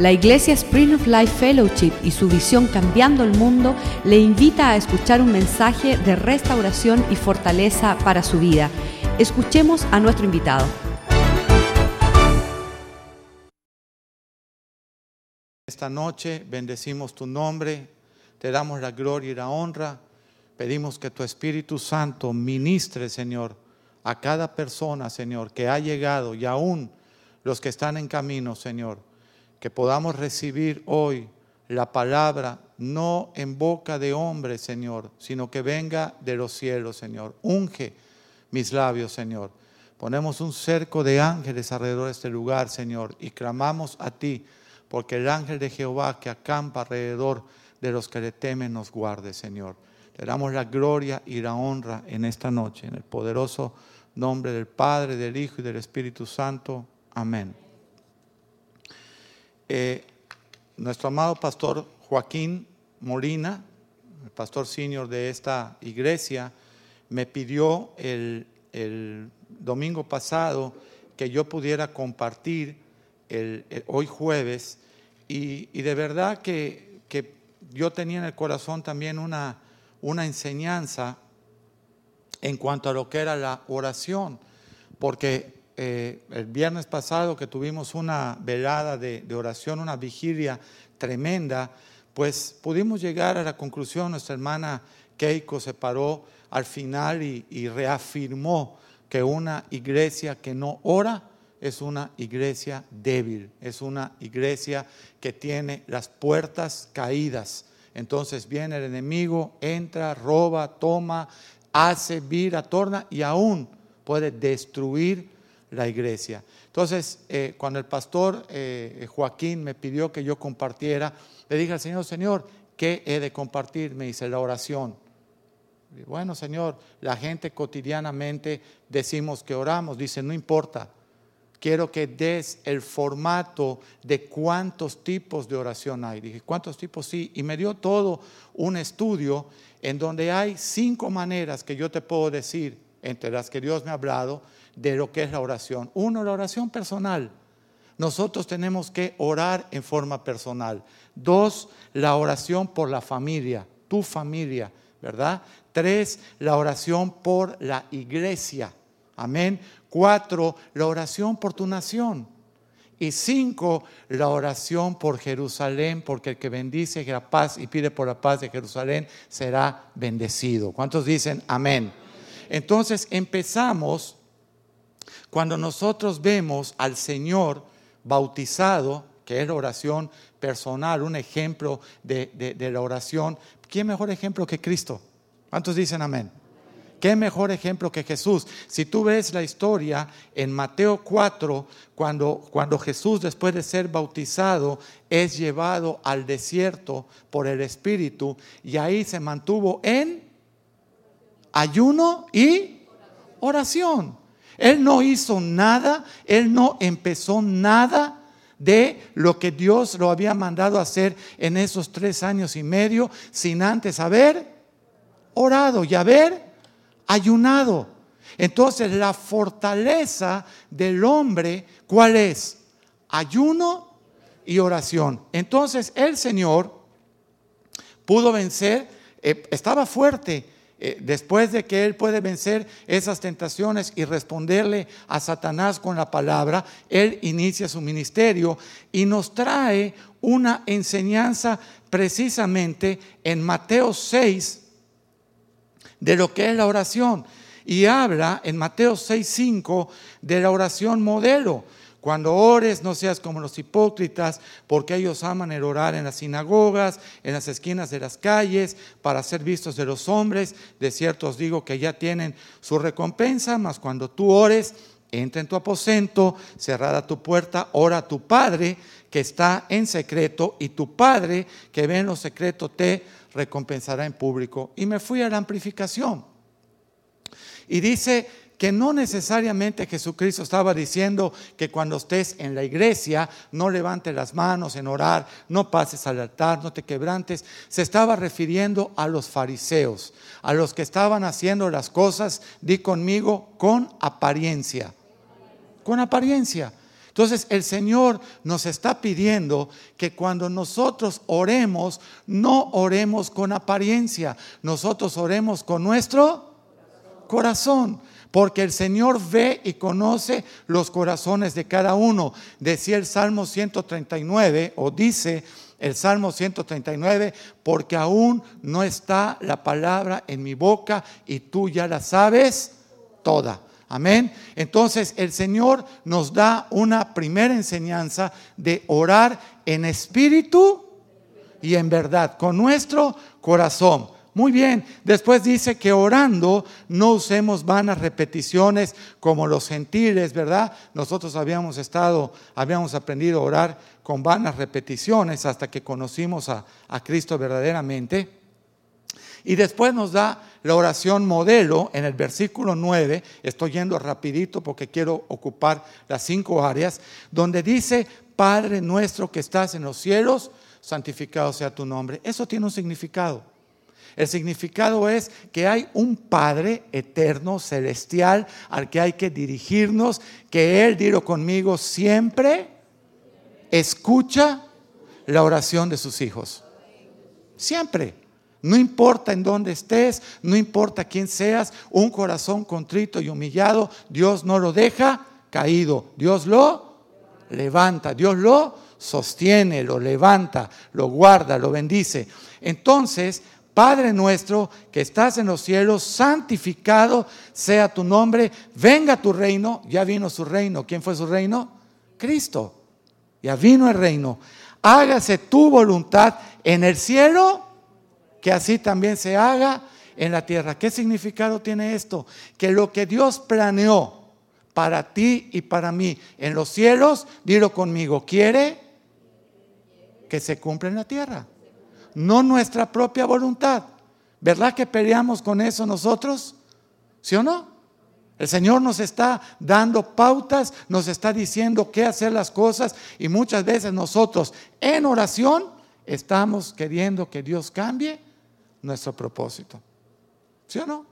La Iglesia Spring of Life Fellowship y su visión Cambiando el Mundo le invita a escuchar un mensaje de restauración y fortaleza para su vida. Escuchemos a nuestro invitado. Esta noche bendecimos tu nombre, te damos la gloria y la honra. Pedimos que tu Espíritu Santo ministre, Señor, a cada persona, Señor, que ha llegado y aún los que están en camino, Señor que podamos recibir hoy la palabra no en boca de hombre, Señor, sino que venga de los cielos, Señor. Unge mis labios, Señor. Ponemos un cerco de ángeles alrededor de este lugar, Señor, y clamamos a ti, porque el ángel de Jehová que acampa alrededor de los que le temen nos guarde, Señor. Le damos la gloria y la honra en esta noche, en el poderoso nombre del Padre, del Hijo y del Espíritu Santo. Amén. Eh, nuestro amado pastor Joaquín Molina, el pastor senior de esta iglesia, me pidió el, domingo pasado que yo pudiera compartir el, hoy jueves. Y, de verdad que, yo tenía en el corazón también una enseñanza en cuanto a lo que era la oración, porque eh, el viernes pasado que tuvimos una velada de, oración, una vigilia tremenda, pues pudimos llegar a la conclusión, nuestra hermana Keiko se paró al final y, reafirmó que una iglesia que no ora es una iglesia débil, es una iglesia que tiene las puertas caídas. Entonces viene el enemigo, entra, roba, toma, hace, vira, torna y aún puede destruir la iglesia. Entonces, eh, cuando el pastor eh, Joaquín me pidió que yo compartiera, le dije al Señor, Señor, ¿qué he de compartir? Me dice la oración. bueno, Señor, la gente cotidianamente decimos que oramos, dice, no importa, quiero que des el formato de cuántos tipos de oración hay. Dije, ¿cuántos tipos? Sí, y me dio todo un estudio en donde hay cinco maneras que yo te puedo decir, entre las que Dios me ha hablado, de lo que es la oración. Uno, la oración personal. Nosotros tenemos que orar en forma personal. Dos, la oración por la familia, tu familia, ¿verdad? Tres, la oración por la iglesia. Amén. Cuatro, la oración por tu nación. Y cinco, la oración por Jerusalén, porque el que bendice la paz y pide por la paz de Jerusalén será bendecido. ¿Cuántos dicen amén? Entonces empezamos cuando nosotros vemos al Señor bautizado, que es la oración personal, un ejemplo de, la oración, ¿qué mejor ejemplo que Cristo? ¿Cuántos dicen amén? ¿Qué mejor ejemplo que Jesús? Si tú ves la historia en Mateo 4, cuando, cuando Jesús después de ser bautizado es llevado al desierto por el Espíritu y ahí se mantuvo en ayuno y oración. Él no hizo nada, él no empezó nada de lo que Dios lo había mandado hacer en esos tres años y medio sin antes haber orado y haber ayunado. Entonces la fortaleza del hombre, ¿cuál es? Ayuno y oración. Entonces el Señor pudo vencer, eh, estaba fuerte, eh, después de que Él puede vencer esas tentaciones y responderle a Satanás con la palabra, Él inicia su ministerio y nos trae una enseñanza precisamente en Mateo 6 de lo que es la oración. Y habla en Mateo 6.5 de la oración modelo cuando ores, no seas como los hipócritas, porque ellos aman el orar en las sinagogas, en las esquinas de las calles, para ser vistos de los hombres. De cierto os digo que ya tienen su recompensa, mas cuando tú ores, entra en tu aposento, cerrada tu puerta, ora a tu Padre que está en secreto, y tu Padre que ve en lo secreto te recompensará en público. Y me fui a la amplificación. Y dice, que no necesariamente Jesucristo estaba diciendo que cuando estés en la iglesia no levantes las manos en orar, no pases al altar, no te quebrantes. Se estaba refiriendo a los fariseos, a los que estaban haciendo las cosas, di conmigo, con apariencia. Con apariencia. Entonces el Señor nos está pidiendo que cuando nosotros oremos, no oremos con apariencia, nosotros oremos con nuestro corazón. Porque el Señor ve y conoce los corazones de cada uno. Decía el Salmo 139, o dice el Salmo 139, porque aún no está la palabra en mi boca y tú ya la sabes toda. Amén. Entonces el Señor nos da una primera enseñanza de orar en espíritu y en verdad, con nuestro corazón. Muy bien, después dice que orando no usemos vanas repeticiones como los gentiles, ¿verdad? Nosotros habíamos estado, habíamos aprendido a orar con vanas repeticiones hasta que conocimos a, a Cristo verdaderamente. Y después nos da la oración modelo en el versículo 9, estoy yendo rapidito porque quiero ocupar las cinco áreas, donde dice, Padre nuestro que estás en los cielos, santificado sea tu nombre. Eso tiene un significado. El significado es que hay un Padre eterno, celestial, al que hay que dirigirnos, que Él, dilo conmigo, siempre escucha la oración de sus hijos. Siempre. No importa en dónde estés, no importa quién seas, un corazón contrito y humillado, Dios no lo deja caído. Dios lo levanta, Dios lo sostiene, lo levanta, lo guarda, lo bendice. Entonces, Padre nuestro que estás en los cielos, santificado sea tu nombre, venga tu reino, ya vino su reino. ¿Quién fue su reino? Cristo. Ya vino el reino. Hágase tu voluntad en el cielo que así también se haga en la tierra. ¿Qué significado tiene esto? Que lo que Dios planeó para ti y para mí en los cielos, dilo conmigo, quiere que se cumpla en la tierra. No nuestra propia voluntad. ¿Verdad que peleamos con eso nosotros? ¿Sí o no? El Señor nos está dando pautas, nos está diciendo qué hacer las cosas y muchas veces nosotros en oración estamos queriendo que Dios cambie nuestro propósito. ¿Sí o no?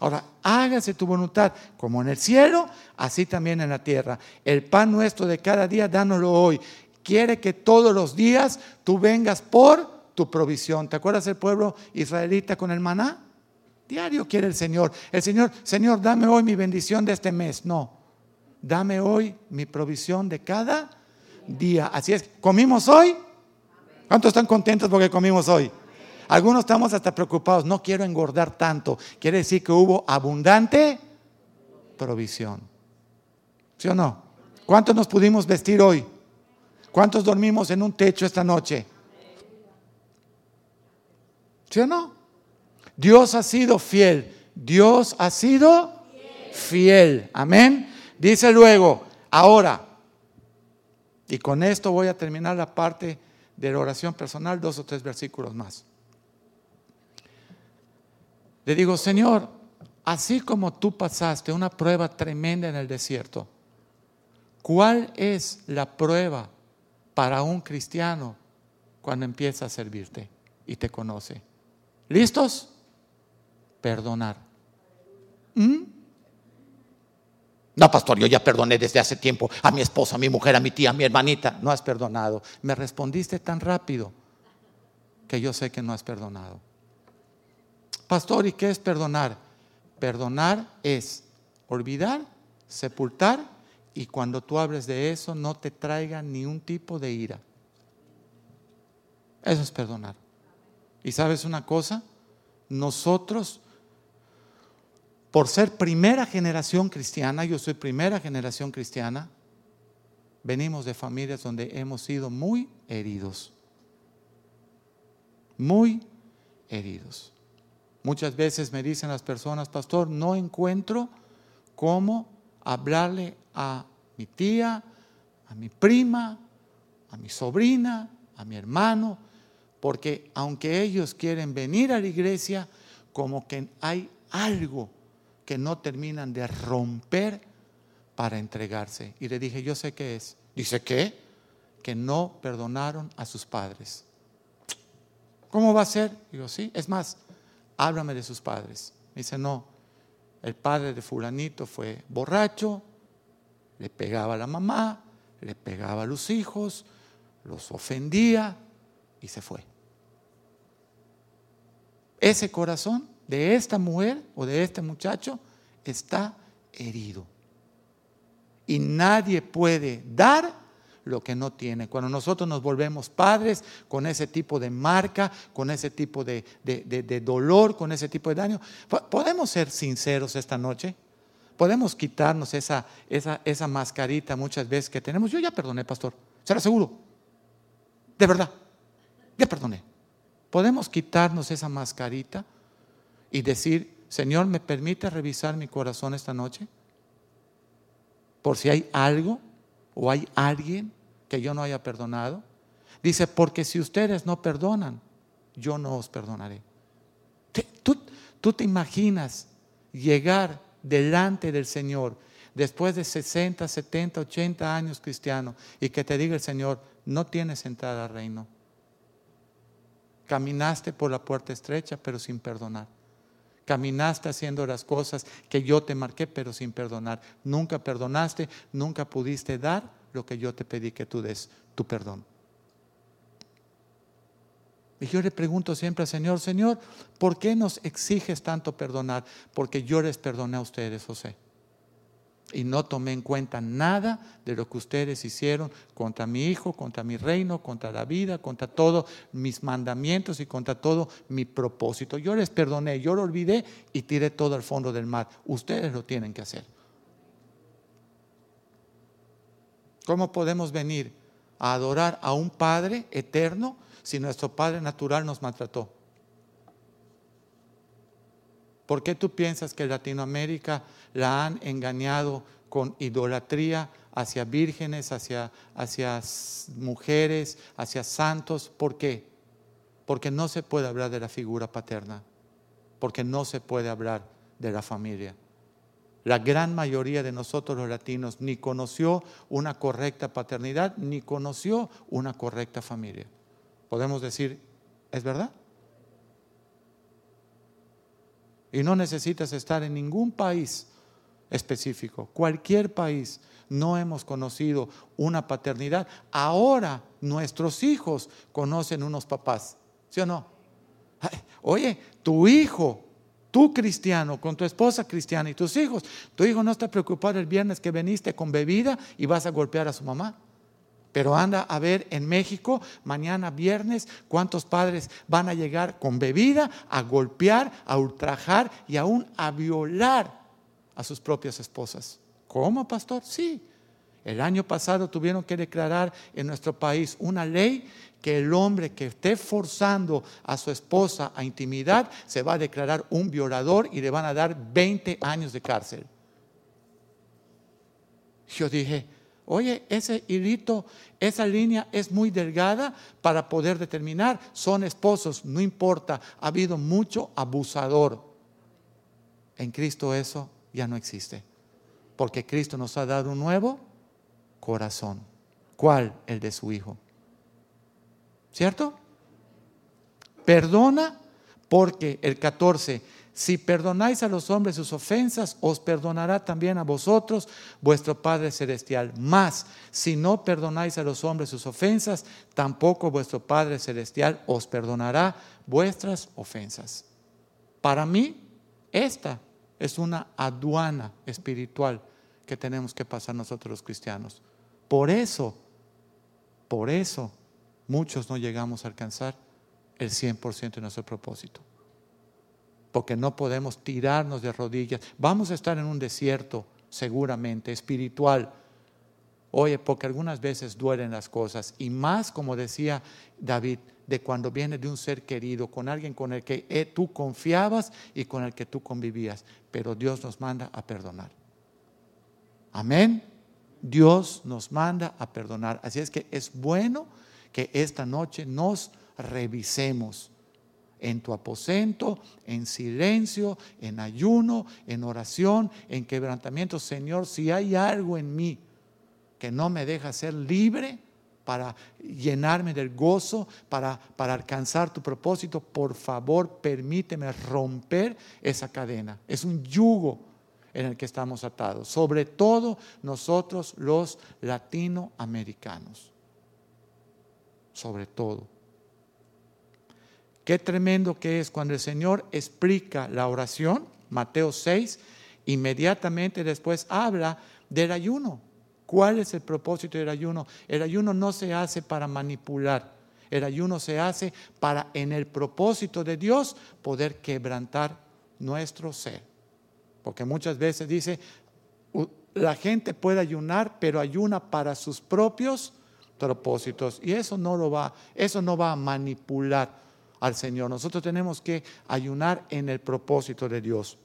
Ahora, hágase tu voluntad como en el cielo, así también en la tierra. El pan nuestro de cada día, dánoslo hoy. Quiere que todos los días tú vengas por tu provisión. ¿Te acuerdas el pueblo israelita con el maná? Diario quiere el Señor. El Señor, Señor, dame hoy mi bendición de este mes. No, dame hoy mi provisión de cada día. Así es, ¿comimos hoy? ¿Cuántos están contentos porque comimos hoy? Algunos estamos hasta preocupados, no quiero engordar tanto. Quiere decir que hubo abundante provisión. ¿Sí o no? ¿Cuántos nos pudimos vestir hoy? ¿Cuántos dormimos en un techo esta noche? ¿Sí o no? Dios ha sido fiel. Dios ha sido fiel. Amén. Dice luego, ahora, y con esto voy a terminar la parte de la oración personal, dos o tres versículos más. Le digo, Señor, así como tú pasaste una prueba tremenda en el desierto, ¿cuál es la prueba para un cristiano cuando empieza a servirte y te conoce? ¿Listos? Perdonar. ¿Mm? No, pastor, yo ya perdoné desde hace tiempo a mi esposa, a mi mujer, a mi tía, a mi hermanita. No has perdonado. Me respondiste tan rápido que yo sé que no has perdonado. Pastor, ¿y qué es perdonar? Perdonar es olvidar, sepultar y cuando tú hables de eso no te traiga ni un tipo de ira. Eso es perdonar. ¿Y sabes una cosa? Nosotros, por ser primera generación cristiana, yo soy primera generación cristiana, venimos de familias donde hemos sido muy heridos. Muy heridos. Muchas veces me dicen las personas, pastor, no encuentro cómo hablarle a mi tía, a mi prima, a mi sobrina, a mi hermano, porque aunque ellos quieren venir a la iglesia, como que hay algo que no terminan de romper para entregarse. Y le dije, yo sé qué es. Dice, ¿qué? Que no perdonaron a sus padres. ¿Cómo va a ser? Digo, sí, es más, háblame de sus padres. Me dice, no, el padre de fulanito fue borracho, le pegaba a la mamá, le pegaba a los hijos, los ofendía y se fue. Ese corazón de esta mujer o de este muchacho está herido. Y nadie puede dar lo que no tiene. Cuando nosotros nos volvemos padres con ese tipo de marca, con ese tipo de, dolor, con ese tipo de daño, ¿podemos ser sinceros esta noche? ¿Podemos quitarnos esa, esa, esa mascarita muchas veces que tenemos? Yo ya perdoné, pastor, se lo aseguro. De verdad, ya perdoné. ¿Podemos quitarnos esa mascarita y decir, Señor, ¿me permite revisar mi corazón esta noche? Por si hay algo o hay alguien que yo no haya perdonado. Dice, porque si ustedes no perdonan, yo no os perdonaré. ¿Tú, tú te imaginas llegar delante del Señor después de 60, 70, 80 años cristiano y que te diga el Señor, no tienes entrada al reino. Caminaste por la puerta estrecha, pero sin perdonar. Caminaste haciendo las cosas que yo te marqué, pero sin perdonar. Nunca perdonaste, nunca pudiste dar lo que yo te pedí que tú des, tu perdón. Y yo le pregunto siempre al Señor, Señor, ¿por qué nos exiges tanto perdonar? Porque yo les perdoné a ustedes, José y no tomé en cuenta nada de lo que ustedes hicieron contra mi hijo, contra mi reino, contra la vida, contra todos mis mandamientos y contra todo mi propósito. Yo les perdoné, yo lo olvidé y tiré todo al fondo del mar. Ustedes lo tienen que hacer. ¿Cómo podemos venir a adorar a un Padre eterno si nuestro Padre natural nos maltrató? ¿Por qué tú piensas que Latinoamérica la han engañado con idolatría hacia vírgenes, hacia, hacia mujeres, hacia santos? ¿Por qué? Porque no se puede hablar de la figura paterna, porque no se puede hablar de la familia. La gran mayoría de nosotros los latinos ni conoció una correcta paternidad, ni conoció una correcta familia. Podemos decir, ¿es verdad? Y no necesitas estar en ningún país específico, cualquier país. No hemos conocido una paternidad. Ahora nuestros hijos conocen unos papás, ¿sí o no? Oye, tu hijo, tú cristiano, con tu esposa cristiana y tus hijos, tu hijo no está preocupado el viernes que viniste con bebida y vas a golpear a su mamá. Pero anda a ver en México, mañana viernes, cuántos padres van a llegar con bebida a golpear, a ultrajar y aún a violar a sus propias esposas. ¿Cómo, pastor? Sí. El año pasado tuvieron que declarar en nuestro país una ley que el hombre que esté forzando a su esposa a intimidad se va a declarar un violador y le van a dar 20 años de cárcel. Yo dije, Oye, ese hilito, esa línea es muy delgada para poder determinar, son esposos, no importa, ha habido mucho abusador. En Cristo eso ya no existe, porque Cristo nos ha dado un nuevo corazón. ¿Cuál? El de su Hijo. ¿Cierto? Perdona porque el 14 si perdonáis a los hombres sus ofensas, os perdonará también a vosotros vuestro Padre Celestial. Mas, si no perdonáis a los hombres sus ofensas, tampoco vuestro Padre Celestial os perdonará vuestras ofensas. Para mí, esta es una aduana espiritual que tenemos que pasar nosotros los cristianos. Por eso, por eso, muchos no llegamos a alcanzar el 100% de nuestro propósito porque no podemos tirarnos de rodillas. Vamos a estar en un desierto, seguramente, espiritual. Oye, porque algunas veces duelen las cosas, y más, como decía David, de cuando viene de un ser querido, con alguien con el que eh, tú confiabas y con el que tú convivías. Pero Dios nos manda a perdonar. Amén. Dios nos manda a perdonar. Así es que es bueno que esta noche nos revisemos en tu aposento, en silencio, en ayuno, en oración, en quebrantamiento. Señor, si hay algo en mí que no me deja ser libre para llenarme del gozo, para, para alcanzar tu propósito, por favor permíteme romper esa cadena. Es un yugo, en el que estamos atados, sobre todo nosotros los latinoamericanos, sobre todo. Qué tremendo que es cuando el Señor explica la oración, Mateo 6, inmediatamente después habla del ayuno. ¿Cuál es el propósito del ayuno? El ayuno no se hace para manipular, el ayuno se hace para en el propósito de Dios poder quebrantar nuestro ser. Porque muchas veces dice, la gente puede ayunar, pero ayuna para sus propios propósitos y eso no lo va, eso no va a manipular al Señor. Nosotros tenemos que ayunar en el propósito de Dios.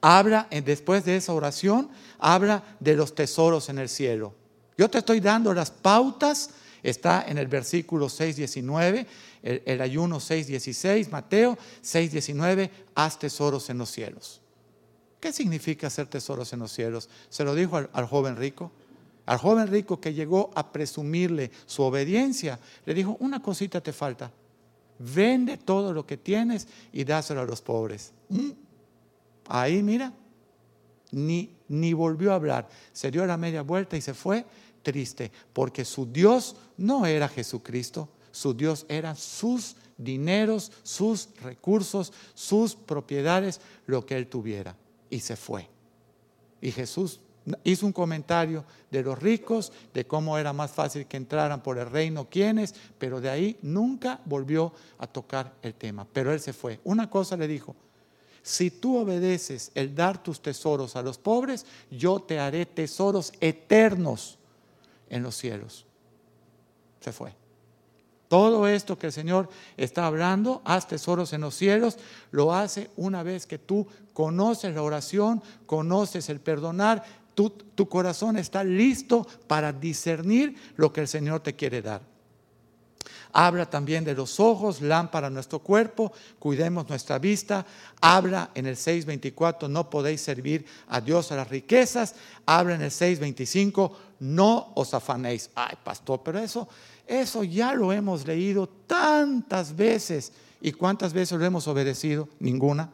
Habla, después de esa oración, habla de los tesoros en el cielo. Yo te estoy dando las pautas, está en el versículo 6, 19, el, el ayuno 6, 16, Mateo 6, 19, haz tesoros en los cielos. ¿Qué significa hacer tesoros en los cielos? Se lo dijo al joven rico. Al joven rico que llegó a presumirle su obediencia, le dijo, una cosita te falta, vende todo lo que tienes y dáselo a los pobres. Mm. Ahí, mira, ni, ni volvió a hablar. Se dio la media vuelta y se fue triste, porque su Dios no era Jesucristo, su Dios eran sus dineros, sus recursos, sus propiedades, lo que él tuviera. Y se fue. Y Jesús hizo un comentario de los ricos, de cómo era más fácil que entraran por el reino quienes, pero de ahí nunca volvió a tocar el tema. Pero él se fue. Una cosa le dijo, si tú obedeces el dar tus tesoros a los pobres, yo te haré tesoros eternos en los cielos. Se fue. Todo esto que el Señor está hablando, haz tesoros en los cielos, lo hace una vez que tú conoces la oración, conoces el perdonar, tu, corazón está listo para discernir lo que el Señor te quiere dar. Habla también de los ojos, lámpara nuestro cuerpo, cuidemos nuestra vista. Habla en el 6.24, no podéis servir a Dios a las riquezas. Habla en el 6.25, no os afanéis. Ay, pastor, pero eso, eso ya lo hemos leído tantas veces. ¿Y cuántas veces lo hemos obedecido? Ninguna.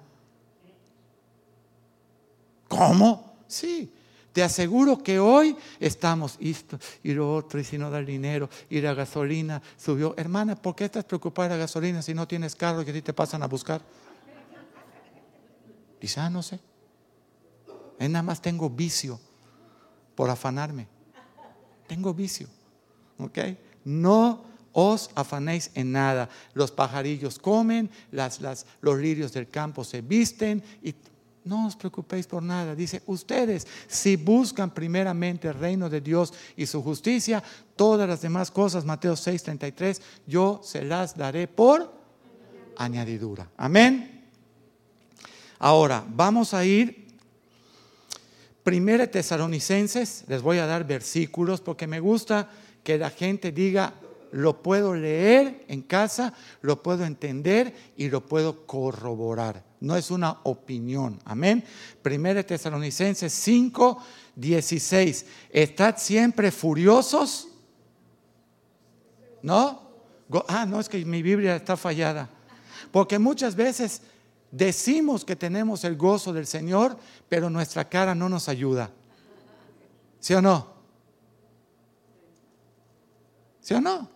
¿Cómo? Sí, te aseguro que hoy estamos esto y lo otro, y si no da dinero, y la gasolina subió. Hermana, ¿por qué estás preocupada de la gasolina si no tienes carro y que a ti te pasan a buscar? Dice, ah, no sé. Es nada más tengo vicio por afanarme. Tengo vicio. ¿Ok? No os afanéis en nada. Los pajarillos comen, las, las, los lirios del campo se visten y no os preocupéis por nada. Dice, ustedes si buscan primeramente el reino de Dios y su justicia, todas las demás cosas, Mateo 6:33, yo se las daré por añadidura. Amén. Ahora, vamos a ir Primera Tesalonicenses, les voy a dar versículos porque me gusta que la gente diga, lo puedo leer en casa, lo puedo entender y lo puedo corroborar no es una opinión. Amén. Primera Tesalonicenses 5, 16. ¿Estad siempre furiosos? ¿No? Ah, no, es que mi Biblia está fallada. Porque muchas veces decimos que tenemos el gozo del Señor, pero nuestra cara no nos ayuda. ¿Sí o no? ¿Sí o no?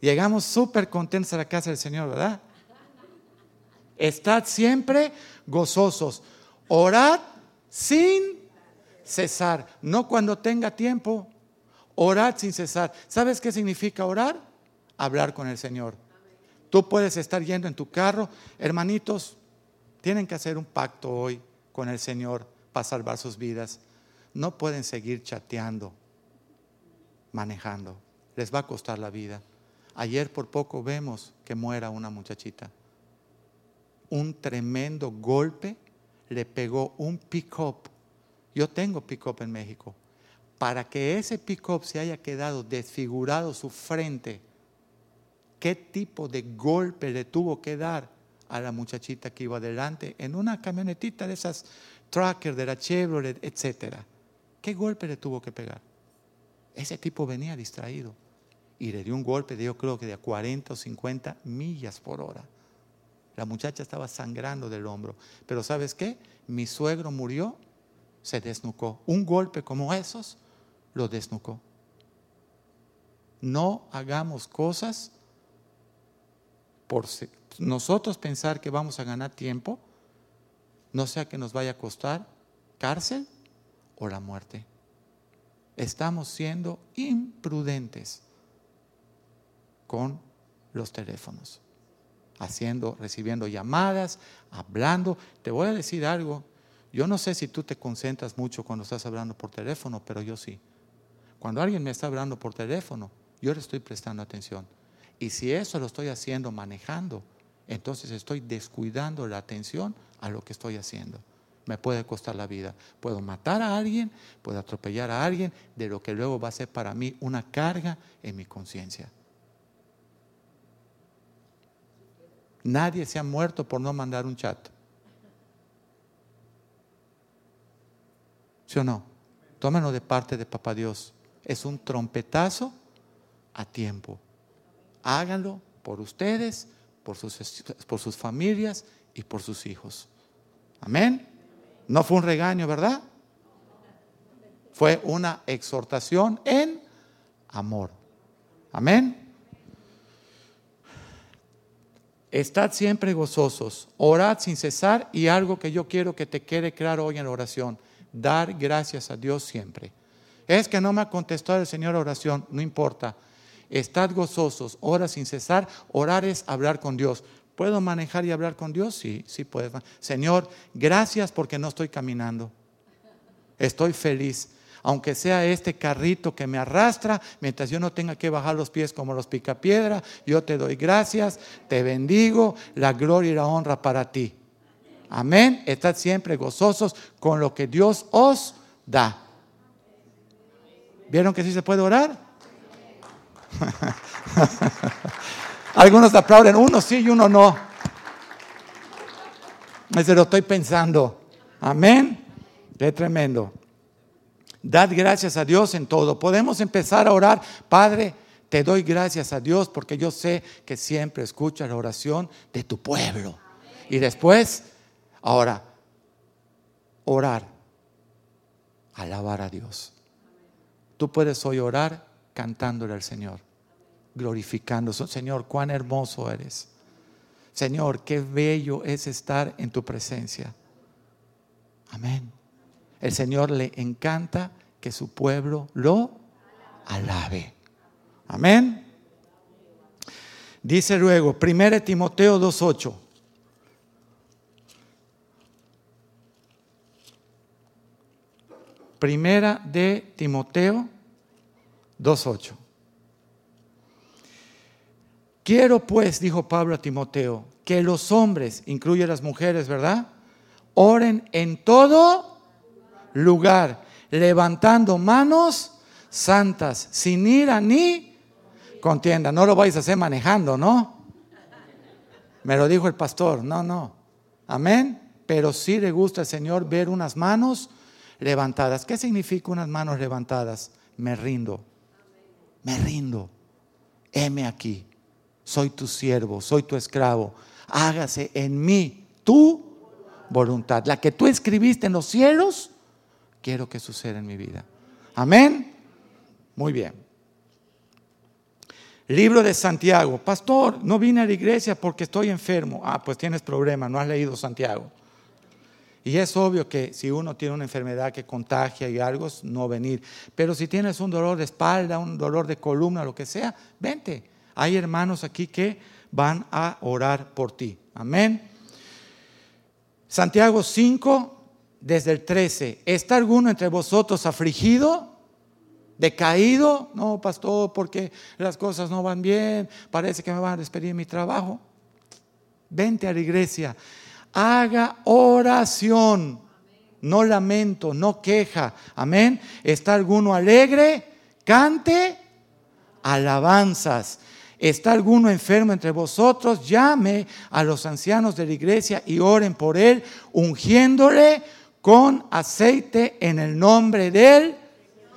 Llegamos súper contentos a la casa del Señor, ¿verdad? Estad siempre gozosos. Orad sin cesar. No cuando tenga tiempo. Orad sin cesar. ¿Sabes qué significa orar? Hablar con el Señor. Tú puedes estar yendo en tu carro. Hermanitos, tienen que hacer un pacto hoy con el Señor para salvar sus vidas. No pueden seguir chateando, manejando. Les va a costar la vida. Ayer por poco vemos que muera una muchachita un tremendo golpe, le pegó un pick-up. Yo tengo pick-up en México. Para que ese pick-up se haya quedado desfigurado su frente, ¿qué tipo de golpe le tuvo que dar a la muchachita que iba adelante en una camionetita de esas tracker de la Chevrolet, etcétera? ¿Qué golpe le tuvo que pegar? Ese tipo venía distraído y le dio un golpe de yo creo que de 40 o 50 millas por hora La muchacha estaba sangrando del hombro. Pero ¿sabes qué? Mi suegro murió, se desnucó. Un golpe como esos lo desnucó. No hagamos cosas por nosotros pensar que vamos a ganar tiempo, no sea que nos vaya a costar cárcel o la muerte. Estamos siendo imprudentes con los teléfonos, haciendo, recibiendo llamadas, hablando. Te voy a decir algo. Yo no sé si tú te concentras mucho cuando estás hablando por teléfono, pero yo sí. Cuando alguien me está hablando por teléfono, yo le estoy prestando atención. Y si eso lo estoy haciendo manejando, entonces estoy descuidando la atención a lo que estoy haciendo. Me puede costar la vida. Puedo matar a alguien, puedo atropellar a alguien, de lo que luego va a ser para mí una carga en mi conciencia. Nadie se ha muerto por no mandar un chat. ¿Sí o no? Tómenlo de parte de Papá Dios. Es un trompetazo a tiempo. Háganlo por ustedes, por sus, por sus familias y por sus hijos. Amén. No fue un regaño, ¿verdad? Fue una exhortación en amor. Amén. Estad siempre gozosos, orad sin cesar y algo que yo quiero que te quede claro hoy en la oración, dar gracias a Dios siempre. Es que no me ha contestado el Señor oración, no importa. Estad gozosos, ora sin cesar. Orar es hablar con Dios. ¿Puedo manejar y hablar con Dios? Sí, sí puedes. Señor, gracias porque no estoy caminando. Estoy feliz. Aunque sea este carrito que me arrastra, mientras yo no tenga que bajar los pies como los picapiedra, yo te doy gracias, te bendigo, la gloria y la honra para ti. Amén. Estad siempre gozosos con lo que Dios os da. ¿Vieron que sí se puede orar? Algunos aplauden, uno sí y uno no. Me lo estoy pensando. Amén. Qué tremendo. Dad gracias a Dios en todo. Podemos empezar a orar. Padre, te doy gracias a Dios porque yo sé que siempre escucha la oración de tu pueblo. Y después, ahora, orar, alabar a Dios. Tú puedes hoy orar cantándole al Señor, glorificando. Señor, cuán hermoso eres. Señor, qué bello es estar en tu presencia. Amén. El Señor le encanta que su pueblo lo alabe. Amén. Dice luego, 1 Timoteo 2.8. Primera de Timoteo 2.8. Quiero pues, dijo Pablo a Timoteo, que los hombres, incluye las mujeres, ¿verdad? Oren en todo lugar, levantando manos santas, sin ira ni contienda. No lo vais a hacer manejando, ¿no? Me lo dijo el pastor, no, no. Amén. Pero sí le gusta al Señor ver unas manos levantadas. ¿Qué significa unas manos levantadas? Me rindo me rindo. Heme aquí. Soy tu siervo, soy tu esclavo. Hágase en mí tu voluntad. La que tú escribiste en los cielos, quiero que suceda en mi vida. Amén. Muy bien. Libro de Santiago. Pastor, no vine a la iglesia porque estoy enfermo. Ah, pues tienes problema, no has leído Santiago. Y es obvio que si uno tiene una enfermedad que contagia y algo, no venir. Pero si tienes un dolor de espalda, un dolor de columna, lo que sea, vente. Hay hermanos aquí que van a orar por ti. Amén. Santiago 5, desde el 13. ¿Está alguno entre vosotros afligido? ¿Decaído? No, pastor, porque las cosas no van bien. Parece que me van a despedir de mi trabajo. Vente a la iglesia haga oración, no lamento, no queja. Amén. ¿Está alguno alegre? Cante alabanzas. ¿Está alguno enfermo entre vosotros? Llame a los ancianos de la iglesia y oren por él, ungiéndole con aceite en el nombre del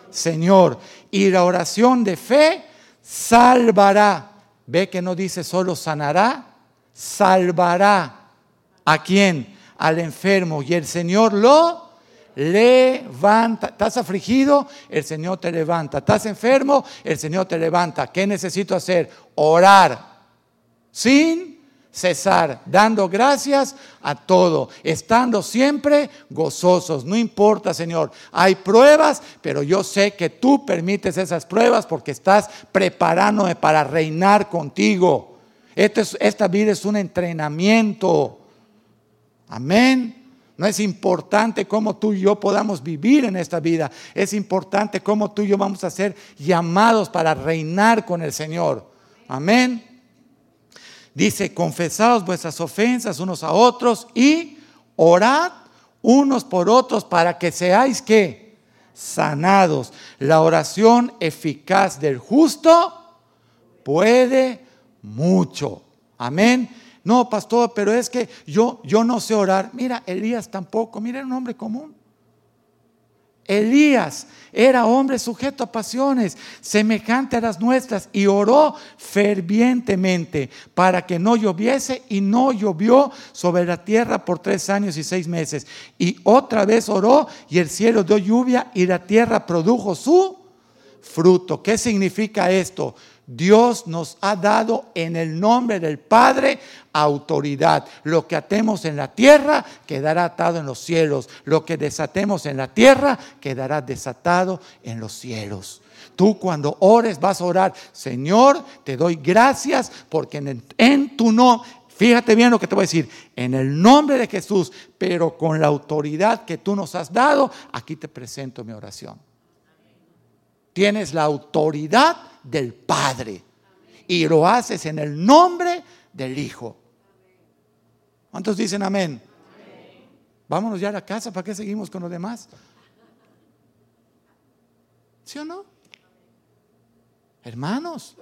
Señor. Y la oración de fe salvará. Ve que no dice solo sanará, salvará. ¿A quién? Al enfermo. Y el Señor lo levanta. ¿Estás afligido? El Señor te levanta. ¿Estás enfermo? El Señor te levanta. ¿Qué necesito hacer? Orar. Sin cesar, dando gracias a todo, estando siempre gozosos. No importa, Señor, hay pruebas, pero yo sé que tú permites esas pruebas porque estás preparándome para reinar contigo. esta vida es un entrenamiento. Amén. No es importante cómo tú y yo podamos vivir en esta vida. Es importante cómo tú y yo vamos a ser llamados para reinar con el Señor. Amén. Dice, confesaos vuestras ofensas unos a otros y orad unos por otros para que seáis que sanados. La oración eficaz del justo puede mucho. Amén. No, pastor, pero es que yo, yo no sé orar. Mira, Elías tampoco. Mira, un hombre común. Elías era hombre sujeto a pasiones, semejante a las nuestras, y oró fervientemente para que no lloviese, y no llovió sobre la tierra por tres años y seis meses. Y otra vez oró, y el cielo dio lluvia, y la tierra produjo su fruto. ¿Qué significa esto? Dios nos ha dado en el nombre del Padre autoridad. Lo que atemos en la tierra quedará atado en los cielos. Lo que desatemos en la tierra quedará desatado en los cielos. Tú cuando ores vas a orar, Señor, te doy gracias porque en, tu nombre, fíjate bien lo que te voy a decir, en el nombre de Jesús, pero con la autoridad que tú nos has dado, aquí te presento mi oración. Tienes la autoridad del Padre. Y lo haces en el nombre del Hijo. ¿Cuántos dicen amén? Vámonos ya a la casa, ¿para qué seguimos con los demás? ¿Sí o no? Hermanos.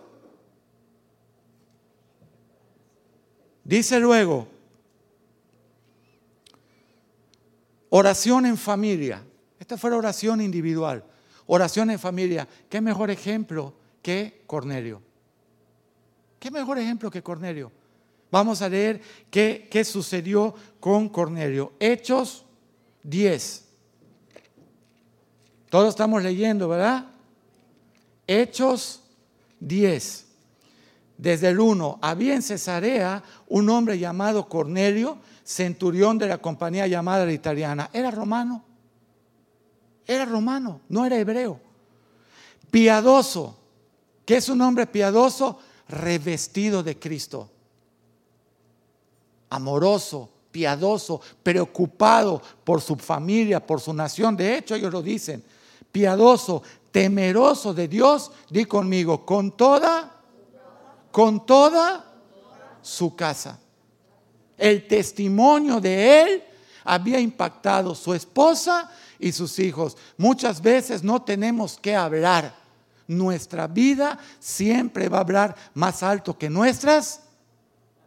Dice luego, oración en familia. Esta fue la oración individual. Oración en familia. ¿Qué mejor ejemplo que Cornelio. ¿Qué mejor ejemplo que Cornelio? Vamos a leer qué, qué sucedió con Cornelio. Hechos 10. Todos estamos leyendo, ¿verdad? Hechos 10. Desde el 1, había en Cesarea un hombre llamado Cornelio, centurión de la compañía llamada la italiana. Era romano. Era romano, no era hebreo. Piadoso ¿Qué es un hombre piadoso? Revestido de Cristo. Amoroso, piadoso, preocupado por su familia, por su nación. De hecho, ellos lo dicen. Piadoso, temeroso de Dios. Di conmigo, con toda, con toda su casa. El testimonio de él había impactado su esposa y sus hijos. Muchas veces no tenemos que hablar nuestra vida siempre va a hablar más alto que nuestras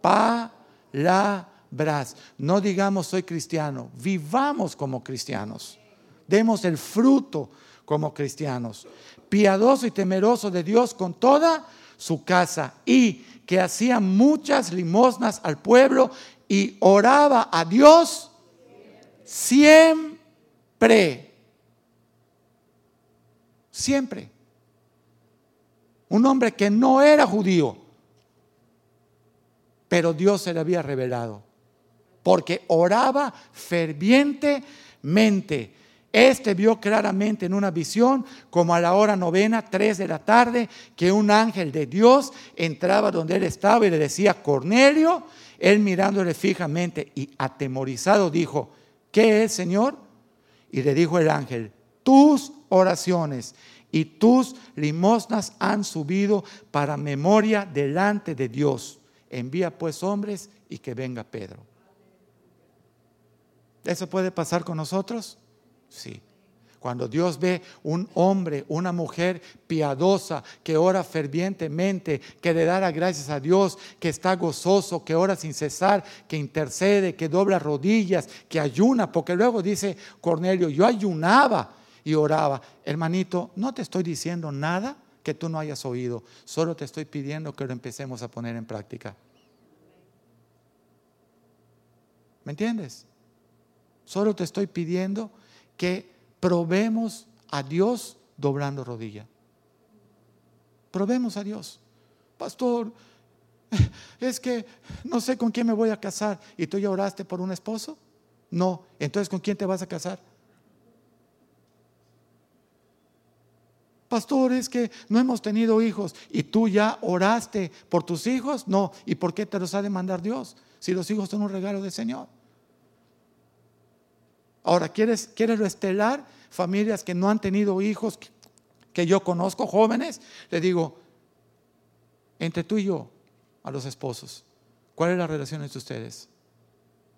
palabras. No digamos soy cristiano, vivamos como cristianos. Demos el fruto como cristianos. Piadoso y temeroso de Dios con toda su casa y que hacía muchas limosnas al pueblo y oraba a Dios siempre. Siempre un hombre que no era judío, pero Dios se le había revelado, porque oraba fervientemente. Este vio claramente en una visión, como a la hora novena, tres de la tarde, que un ángel de Dios entraba donde él estaba y le decía, Cornelio, él mirándole fijamente y atemorizado dijo, ¿qué es, Señor? Y le dijo el ángel, tus oraciones y tus limosnas han subido para memoria delante de Dios. Envía pues hombres y que venga Pedro. ¿Eso puede pasar con nosotros? Sí. Cuando Dios ve un hombre, una mujer piadosa, que ora fervientemente, que le da gracias a Dios, que está gozoso, que ora sin cesar, que intercede, que dobla rodillas, que ayuna, porque luego dice Cornelio, yo ayunaba y oraba, hermanito, no te estoy diciendo nada que tú no hayas oído, solo te estoy pidiendo que lo empecemos a poner en práctica. ¿Me entiendes? Solo te estoy pidiendo que probemos a Dios doblando rodilla. Probemos a Dios. Pastor, es que no sé con quién me voy a casar. ¿Y tú ya oraste por un esposo? No. Entonces, ¿con quién te vas a casar? Pastor, es que no hemos tenido hijos y tú ya oraste por tus hijos. No. ¿Y por qué te los ha de mandar Dios? Si los hijos son un regalo del Señor. Ahora, ¿quieres, ¿quieres estelar familias que no han tenido hijos, que, que yo conozco, jóvenes? Le digo, entre tú y yo, a los esposos, ¿cuál es la relación entre ustedes?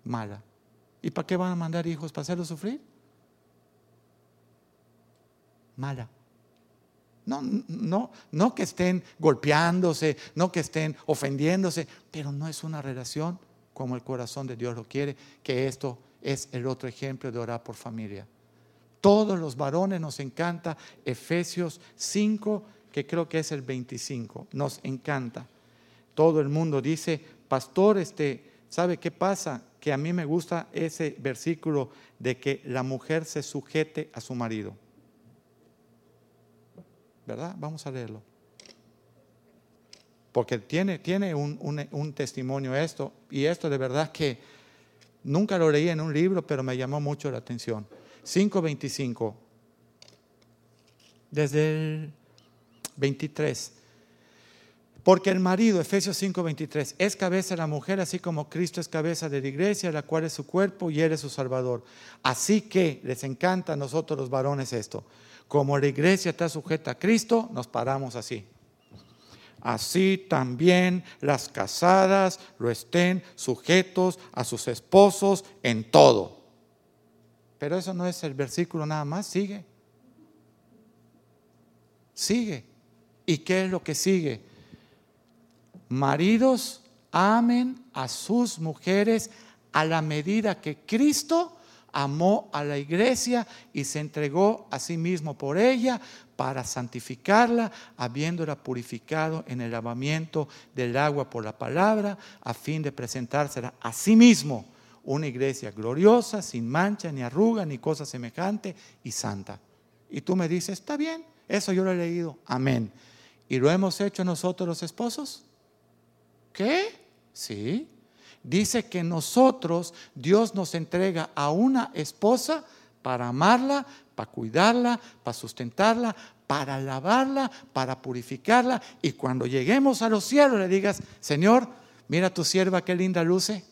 Mala. ¿Y para qué van a mandar hijos? ¿Para hacerlos sufrir? Mala. No, no, no que estén golpeándose, no que estén ofendiéndose, pero no es una relación como el corazón de Dios lo quiere, que esto es el otro ejemplo de orar por familia. Todos los varones nos encanta Efesios 5, que creo que es el 25, nos encanta. Todo el mundo dice, pastor, este, ¿sabe qué pasa? Que a mí me gusta ese versículo de que la mujer se sujete a su marido. ¿Verdad? Vamos a leerlo. Porque tiene, tiene un, testimonio esto, y esto de verdad que nunca lo leí en un libro, pero me llamó mucho la atención. 5.25, desde el 23. Porque el marido, Efesios 5:23, es cabeza de la mujer, así como Cristo es cabeza de la iglesia, la cual es su cuerpo y él es su salvador. Así que les encanta a nosotros los varones esto como la iglesia está sujeta a Cristo, nos paramos así. Así también las casadas lo estén sujetos a sus esposos en todo. Pero eso no es el versículo nada más, sigue. Sigue. ¿Y qué es lo que sigue? Maridos amen a sus mujeres a la medida que Cristo amó a la iglesia y se entregó a sí mismo por ella para santificarla, habiéndola purificado en el lavamiento del agua por la palabra, a fin de presentársela a sí mismo una iglesia gloriosa, sin mancha, ni arruga, ni cosa semejante, y santa. Y tú me dices, está bien, eso yo lo he leído, amén. ¿Y lo hemos hecho nosotros los esposos? ¿Qué? Sí, dice que nosotros, Dios nos entrega a una esposa para amarla, para cuidarla, para sustentarla, para lavarla, para purificarla. Y cuando lleguemos a los cielos le digas, Señor, mira tu sierva, qué linda luce.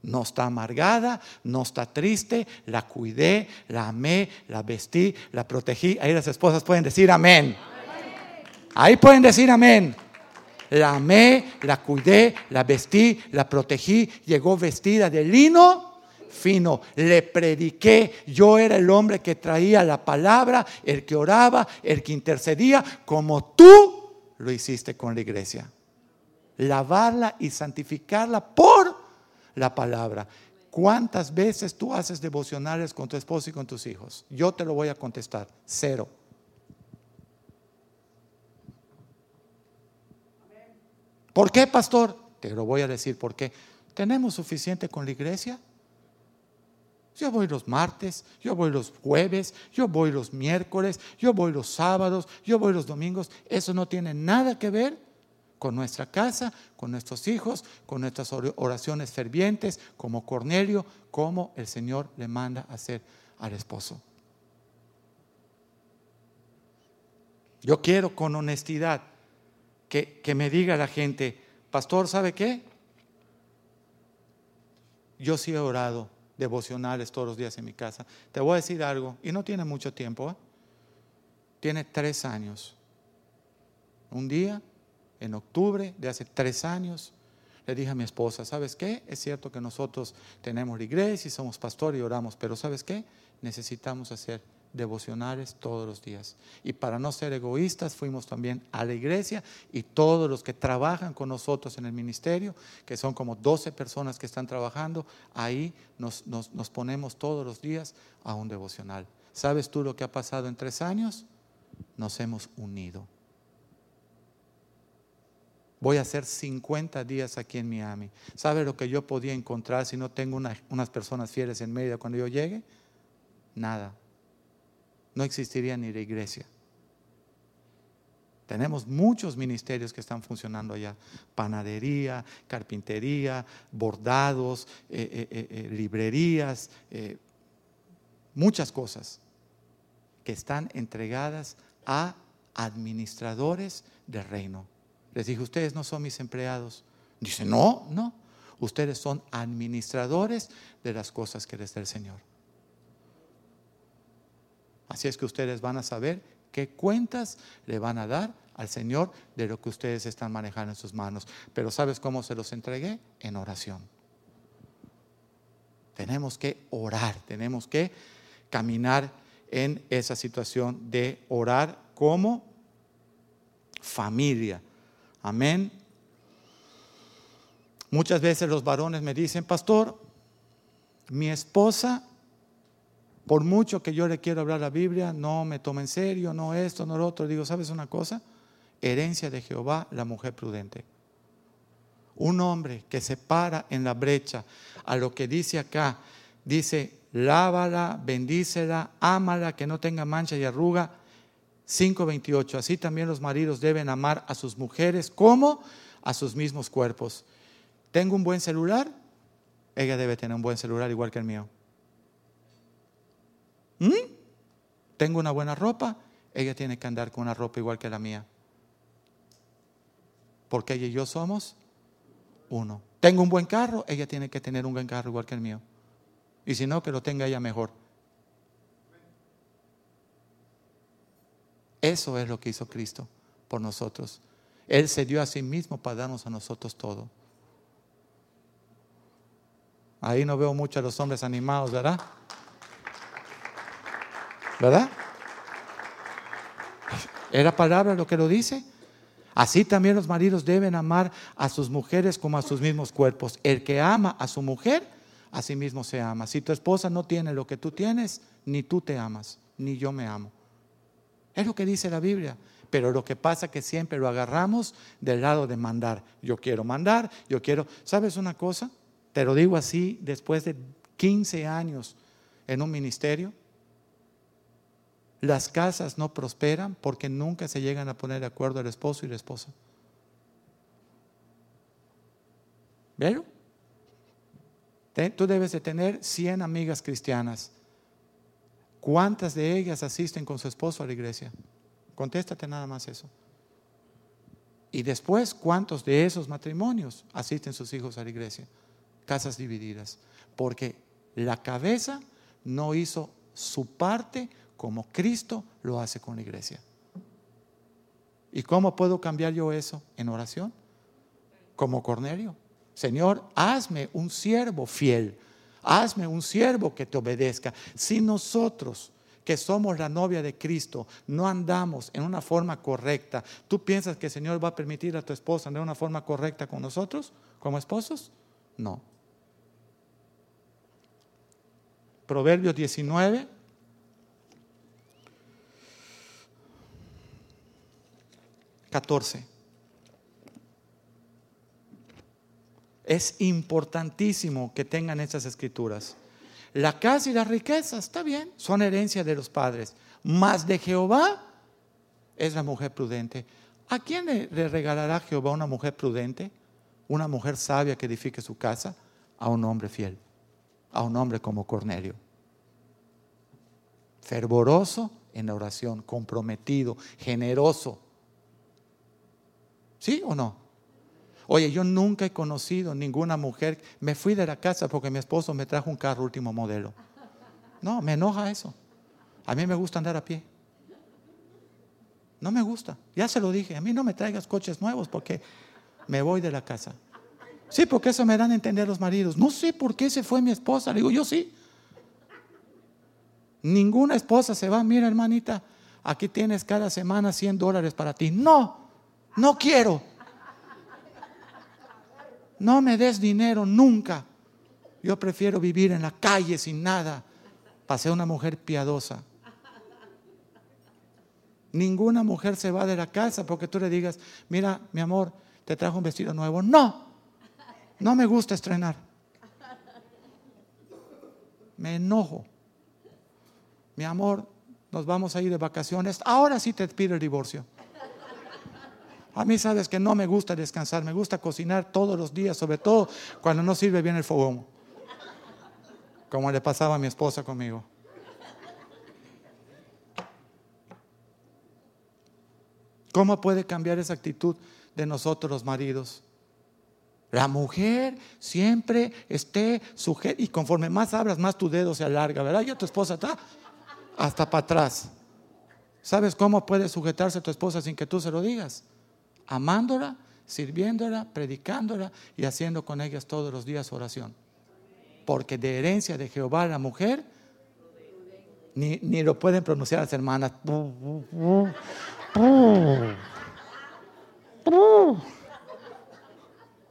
No está amargada, no está triste, la cuidé, la amé, la vestí, la protegí. Ahí las esposas pueden decir amén. Ahí pueden decir amén. La amé, la cuidé, la vestí, la protegí. Llegó vestida de lino fino. Le prediqué. Yo era el hombre que traía la palabra, el que oraba, el que intercedía, como tú lo hiciste con la iglesia. Lavarla y santificarla por la palabra. ¿Cuántas veces tú haces devocionales con tu esposo y con tus hijos? Yo te lo voy a contestar. Cero. ¿Por qué, pastor? Te lo voy a decir por qué. ¿Tenemos suficiente con la iglesia? Yo voy los martes, yo voy los jueves, yo voy los miércoles, yo voy los sábados, yo voy los domingos. Eso no tiene nada que ver con nuestra casa, con nuestros hijos, con nuestras oraciones fervientes, como Cornelio, como el Señor le manda hacer al esposo. Yo quiero con honestidad que, me diga la gente, pastor, ¿sabe qué? Yo sí he orado devocionales todos los días en mi casa. Te voy a decir algo, y no tiene mucho tiempo, ¿eh? tiene tres años. Un día, en octubre de hace tres años, le dije a mi esposa, ¿sabes qué? Es cierto que nosotros tenemos la iglesia y somos pastores y oramos, pero ¿sabes qué? Necesitamos hacer devocionales todos los días. Y para no ser egoístas, fuimos también a la iglesia y todos los que trabajan con nosotros en el ministerio, que son como 12 personas que están trabajando, ahí nos, nos ponemos todos los días a un devocional. ¿Sabes tú lo que ha pasado en tres años? Nos hemos unido. Voy a hacer 50 días aquí en Miami. ¿Sabe lo que yo podía encontrar si no tengo unas personas fieles en medio cuando yo llegue? Nada. No existiría ni la iglesia. Tenemos muchos ministerios que están funcionando allá. Panadería, carpintería, bordados, eh, eh, eh, librerías, muchas cosas que están entregadas a administradores del reino. Les dije, ustedes no son mis empleados. Dice, no, no. Ustedes son administradores de las cosas que les da el Señor. Así es que ustedes van a saber qué cuentas le van a dar al Señor de lo que ustedes están manejando en sus manos. Pero ¿sabes cómo se los entregué? En oración. Tenemos que orar, tenemos que caminar en esa situación de orar como familia. Amén. Muchas veces los varones me dicen, pastor, mi esposa por mucho que yo le quiero hablar la Biblia, no me toma en serio, no esto, no lo otro. Digo, ¿sabes una cosa? Herencia de Jehová, la mujer prudente. Un hombre que se para en la brecha a lo que dice acá, dice, lávala, bendícela, ámala, que no tenga mancha y arruga. 5.28, así también los maridos deben amar a sus mujeres como a sus mismos cuerpos. ¿Tengo un buen celular? Ella debe tener un buen celular igual que el mío. ¿Mm? Tengo una buena ropa, ella tiene que andar con una ropa igual que la mía. Porque ella y yo somos uno. Tengo un buen carro, ella tiene que tener un buen carro igual que el mío. Y si no, que lo tenga ella mejor. Eso es lo que hizo Cristo por nosotros. Él se dio a sí mismo para darnos a nosotros todo. Ahí no veo mucho a los hombres animados, ¿verdad? ¿Verdad? ¿Era palabra lo que lo dice? Así también los maridos deben amar a sus mujeres como a sus mismos cuerpos. El que ama a su mujer, a sí mismo se ama. Si tu esposa no tiene lo que tú tienes, ni tú te amas, ni yo me amo. Es lo que dice la Biblia. Pero lo que pasa es que siempre lo agarramos del lado de mandar. Yo quiero mandar, yo quiero... ¿Sabes una cosa? Te lo digo así después de 15 años en un ministerio. Las casas no prosperan porque nunca se llegan a poner de acuerdo el esposo y la esposa. ¿Vieron? Tú debes de tener 100 amigas cristianas. ¿Cuántas de ellas asisten con su esposo a la iglesia? Contéstate nada más eso. Y después, ¿cuántos de esos matrimonios asisten sus hijos a la iglesia? Casas divididas. Porque la cabeza no hizo su parte como Cristo lo hace con la iglesia. ¿Y cómo puedo cambiar yo eso? En oración. Como Cornelio. Señor, hazme un siervo fiel. Hazme un siervo que te obedezca. Si nosotros que somos la novia de Cristo, no andamos en una forma correcta, ¿tú piensas que el Señor va a permitir a tu esposa andar de una forma correcta con nosotros, como esposos? No. Proverbios 19, Es importantísimo que tengan esas escrituras. La casa y la riqueza, está bien, son herencia de los padres. Más de Jehová es la mujer prudente. ¿A quién le regalará Jehová una mujer prudente? Una mujer sabia que edifique su casa. A un hombre fiel, a un hombre como Cornelio. Fervoroso en la oración, comprometido, generoso. ¿Sí o no? Oye, yo nunca he conocido ninguna mujer. Me fui de la casa porque mi esposo me trajo un carro último modelo. No, me enoja eso. A mí me gusta andar a pie. No me gusta. Ya se lo dije. A mí no me traigas coches nuevos porque me voy de la casa. Sí, porque eso me dan a entender los maridos. No sé por qué se fue mi esposa. Le digo, yo sí. Ninguna esposa se va. Mira, hermanita, aquí tienes cada semana 100 dólares para ti. No. No quiero. No me des dinero nunca. Yo prefiero vivir en la calle sin nada para ser una mujer piadosa. Ninguna mujer se va de la casa porque tú le digas, mira, mi amor, ¿Te trajo un vestido nuevo? No, no me gusta estrenar. Me enojo. Mi amor, nos vamos a ir de vacaciones. Ahora sí te pido el divorcio. A mí sabes que no me gusta descansar, me gusta cocinar todos los días, sobre todo cuando no sirve bien el fogón, como le pasaba a mi esposa conmigo. ¿Cómo puede cambiar esa actitud de nosotros los maridos? La mujer siempre esté sujeta y conforme más hablas, más tu dedo se alarga, ¿verdad? Ya tu esposa está hasta para atrás. ¿Sabes cómo puede sujetarse tu esposa sin que tú se lo digas? Amándola, sirviéndola, predicándola y haciendo con ellas todos los días oración. Porque de herencia de Jehová la mujer, ni, ni lo pueden pronunciar las hermanas.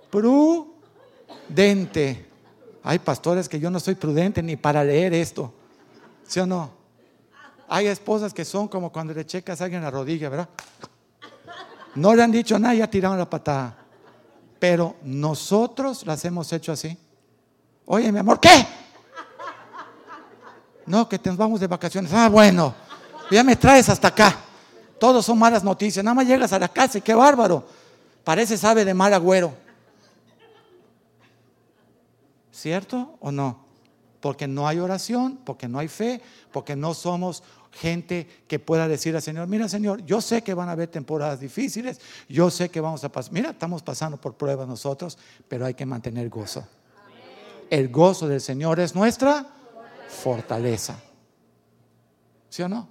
Prudente. Hay pastores que yo no soy prudente ni para leer esto. ¿Sí o no? Hay esposas que son como cuando le checas a alguien la rodilla, ¿verdad? No le han dicho nada, ya tiraron la patada. Pero nosotros las hemos hecho así. Oye, mi amor, ¿qué? No, que nos vamos de vacaciones. Ah, bueno, ya me traes hasta acá. Todos son malas noticias. Nada más llegas a la casa y qué bárbaro. Parece sabe de mal agüero. ¿Cierto o no? Porque no hay oración, porque no hay fe, porque no somos gente que pueda decir al Señor, mira Señor, yo sé que van a haber temporadas difíciles, yo sé que vamos a pasar, mira, estamos pasando por pruebas nosotros, pero hay que mantener gozo. El gozo del Señor es nuestra fortaleza. ¿Sí o no?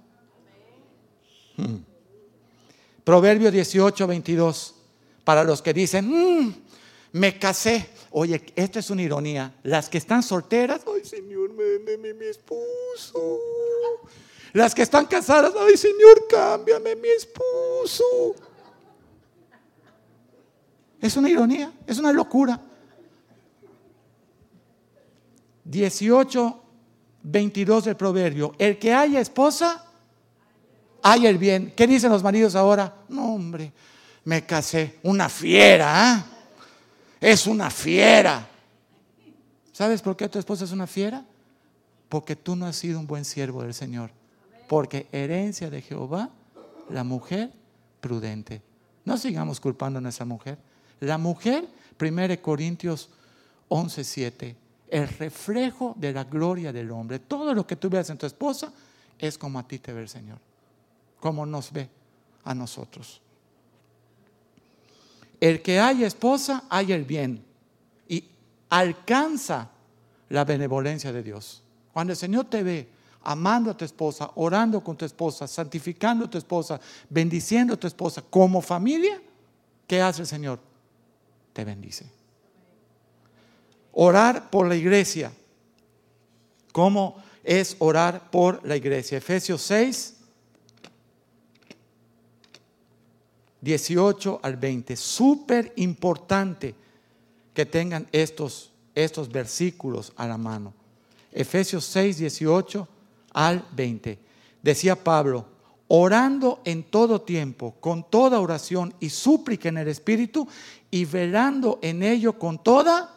Hmm. Proverbio 18, 22. Para los que dicen, mm, me casé. Oye, esto es una ironía. Las que están solteras, ay Señor, me mi esposo. Las que están casadas, ay Señor, cámbiame mi esposo. Es una ironía, es una locura. 18, 22 del proverbio. El que haya esposa, hay el bien. ¿Qué dicen los maridos ahora? No, hombre, me casé. Una fiera, ¿eh? Es una fiera. ¿Sabes por qué tu esposa es una fiera? Porque tú no has sido un buen siervo del Señor. Porque herencia de Jehová, la mujer prudente. No sigamos culpando a nuestra mujer. La mujer, 1 Corintios 11, 7, el reflejo de la gloria del hombre. Todo lo que tú veas en tu esposa es como a ti te ve el Señor como nos ve a nosotros. El que haya esposa, haya el bien y alcanza la benevolencia de Dios. Cuando el Señor te ve amando a tu esposa, orando con tu esposa, santificando a tu esposa, bendiciendo a tu esposa como familia, ¿qué hace el Señor? Te bendice. Orar por la iglesia. ¿Cómo es orar por la iglesia? Efesios 6, 18 al 20. Súper importante que tengan estos, estos versículos a la mano. Efesios 6, 18 al 20. Decía Pablo, orando en todo tiempo, con toda oración y súplica en el Espíritu, y velando en ello con toda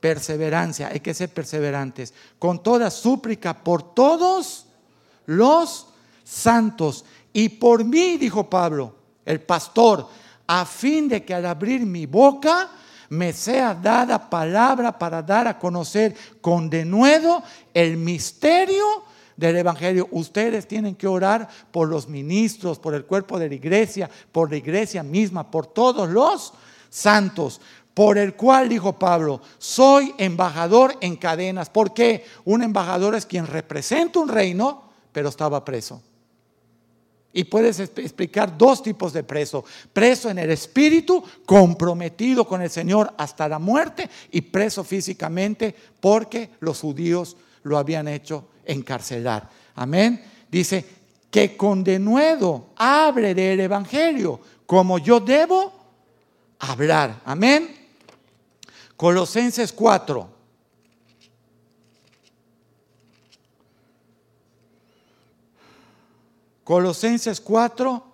perseverancia. Hay que ser perseverantes. Con toda súplica por todos los santos. Y por mí, dijo Pablo, el pastor, a fin de que al abrir mi boca me sea dada palabra para dar a conocer con denuedo el misterio del Evangelio. Ustedes tienen que orar por los ministros, por el cuerpo de la iglesia, por la iglesia misma, por todos los santos, por el cual, dijo Pablo, soy embajador en cadenas. porque Un embajador es quien representa un reino, pero estaba preso. Y puedes explicar dos tipos de preso. Preso en el espíritu, comprometido con el Señor hasta la muerte, y preso físicamente porque los judíos lo habían hecho encarcelar. Amén. Dice que con denuedo hable del Evangelio como yo debo hablar. Amén. Colosenses 4. Colosenses 4,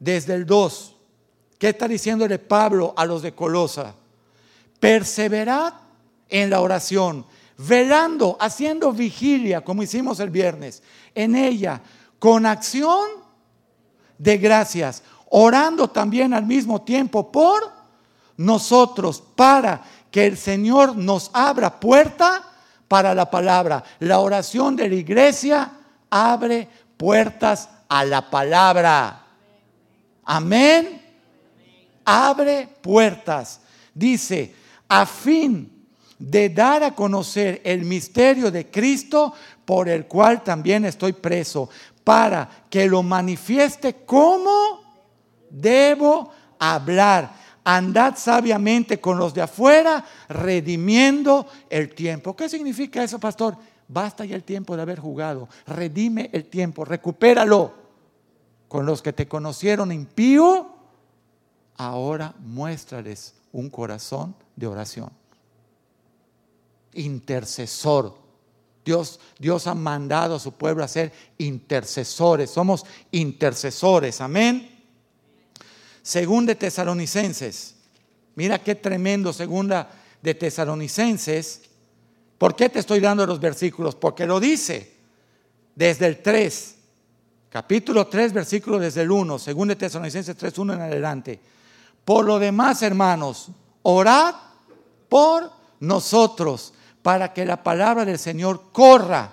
desde el 2. ¿Qué está diciéndole Pablo a los de Colosa? Perseverad en la oración, velando, haciendo vigilia, como hicimos el viernes, en ella, con acción de gracias, orando también al mismo tiempo por nosotros, para que el Señor nos abra puerta para la palabra. La oración de la iglesia abre puertas a la palabra. Amén. Abre puertas. Dice, a fin de dar a conocer el misterio de Cristo por el cual también estoy preso, para que lo manifieste como debo hablar. Andad sabiamente con los de afuera, redimiendo el tiempo. ¿Qué significa eso, pastor? Basta ya el tiempo de haber jugado. Redime el tiempo, recupéralo. Con los que te conocieron impío, ahora muéstrales un corazón de oración. Intercesor. Dios, Dios ha mandado a su pueblo a ser intercesores. Somos intercesores. Amén. Según de Tesalonicenses. Mira qué tremendo segunda de Tesalonicenses. ¿Por qué te estoy dando los versículos? Porque lo dice desde el 3. Capítulo 3, versículo desde el 1, según de Tesalonicenses 3, 1 en adelante. Por lo demás, hermanos, orad por nosotros para que la palabra del Señor corra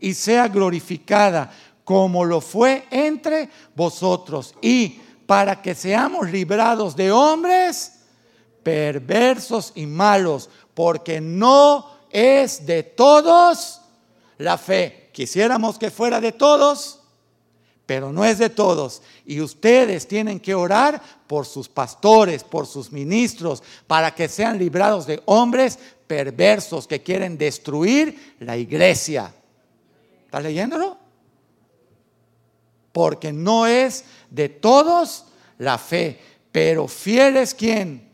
y sea glorificada como lo fue entre vosotros y para que seamos librados de hombres perversos y malos, porque no es de todos la fe. Quisiéramos que fuera de todos, pero no es de todos. Y ustedes tienen que orar por sus pastores, por sus ministros, para que sean librados de hombres perversos que quieren destruir la iglesia. ¿Estás leyéndolo? Porque no es de todos la fe, pero fiel es quien?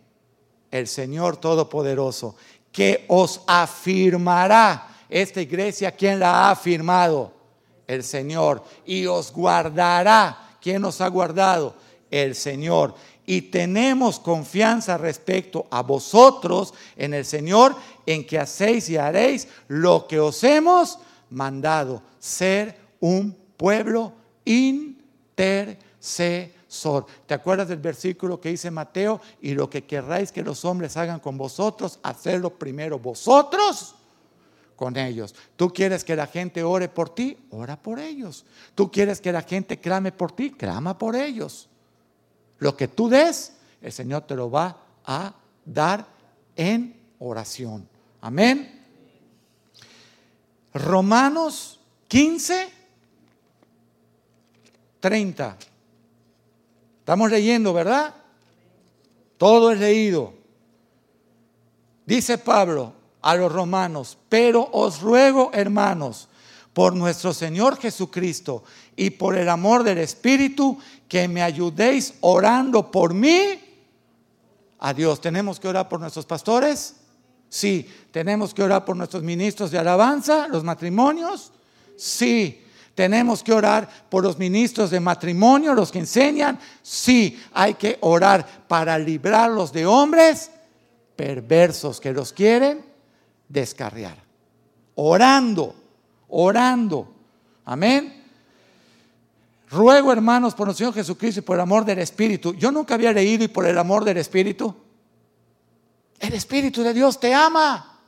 El Señor Todopoderoso, que os afirmará. Esta iglesia, ¿quién la ha afirmado? el Señor, y os guardará. ¿Quién nos ha guardado? El Señor. Y tenemos confianza respecto a vosotros en el Señor, en que hacéis y haréis lo que os hemos mandado, ser un pueblo intercesor. ¿Te acuerdas del versículo que dice Mateo? Y lo que querráis que los hombres hagan con vosotros, hacerlo primero vosotros con ellos. Tú quieres que la gente ore por ti, ora por ellos. Tú quieres que la gente clame por ti, clama por ellos. Lo que tú des, el Señor te lo va a dar en oración. Amén. Romanos 15, 30. Estamos leyendo, ¿verdad? Todo es leído. Dice Pablo, a los romanos, pero os ruego, hermanos, por nuestro Señor Jesucristo y por el amor del Espíritu, que me ayudéis orando por mí. A Dios, ¿tenemos que orar por nuestros pastores? Sí. ¿Tenemos que orar por nuestros ministros de alabanza, los matrimonios? Sí. ¿Tenemos que orar por los ministros de matrimonio, los que enseñan? Sí. Hay que orar para librarlos de hombres perversos que los quieren descarriar. Orando, orando. Amén. Ruego, hermanos, por nuestro Señor Jesucristo y por el amor del Espíritu. Yo nunca había leído y por el amor del Espíritu. El Espíritu de Dios te ama.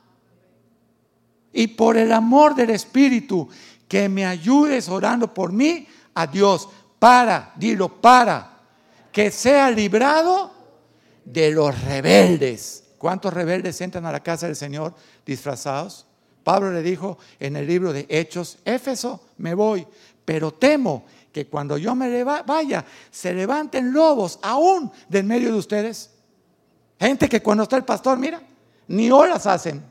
Y por el amor del Espíritu, que me ayudes orando por mí a Dios. Para, dilo, para que sea librado de los rebeldes. ¿Cuántos rebeldes entran a la casa del Señor disfrazados? Pablo le dijo en el libro de Hechos, Éfeso, me voy, pero temo que cuando yo me vaya, se levanten lobos aún del medio de ustedes. Gente que cuando está el pastor, mira, ni olas hacen.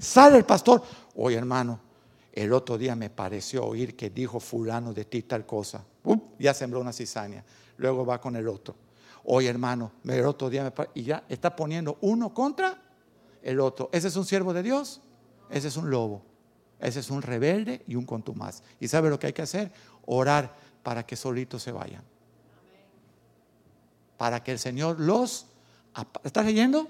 Sale el pastor, oye hermano, el otro día me pareció oír que dijo fulano de ti tal cosa. ya sembró una cizaña. Luego va con el otro. Oye hermano, el otro día me y ya está poniendo uno contra el otro. ¿Ese es un siervo de Dios? Ese es un lobo. Ese es un rebelde y un contumaz. ¿Y sabe lo que hay que hacer? Orar para que solitos se vayan. para que el Señor los... ¿Estás leyendo?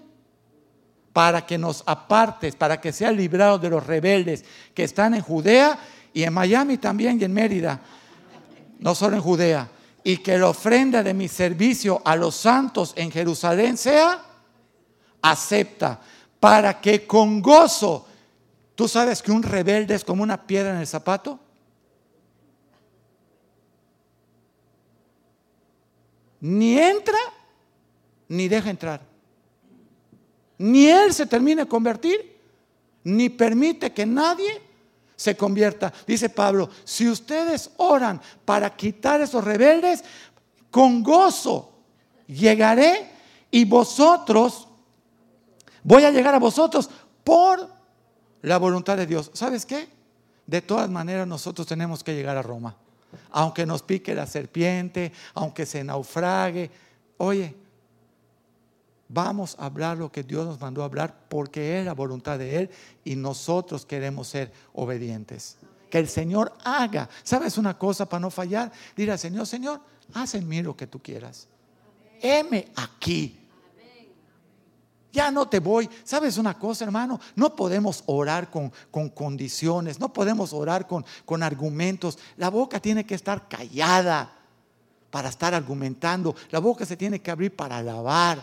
Para que nos apartes, para que sean librados de los rebeldes que están en Judea y en Miami también y en Mérida, no solo en Judea. Y que la ofrenda de mi servicio a los santos en Jerusalén sea acepta, para que con gozo, tú sabes que un rebelde es como una piedra en el zapato. Ni entra, ni deja entrar. Ni él se termina de convertir, ni permite que nadie se convierta. Dice Pablo, si ustedes oran para quitar esos rebeldes, con gozo llegaré y vosotros, voy a llegar a vosotros por la voluntad de Dios. ¿Sabes qué? De todas maneras nosotros tenemos que llegar a Roma. Aunque nos pique la serpiente, aunque se naufrague. Oye, Vamos a hablar lo que Dios nos mandó a hablar porque es la voluntad de Él y nosotros queremos ser obedientes. Que el Señor haga. ¿Sabes una cosa para no fallar? Dile al Señor, Señor, haz en mí lo que tú quieras. Heme aquí. Ya no te voy. ¿Sabes una cosa, hermano? No podemos orar con, con condiciones, no podemos orar con, con argumentos. La boca tiene que estar callada para estar argumentando. La boca se tiene que abrir para alabar.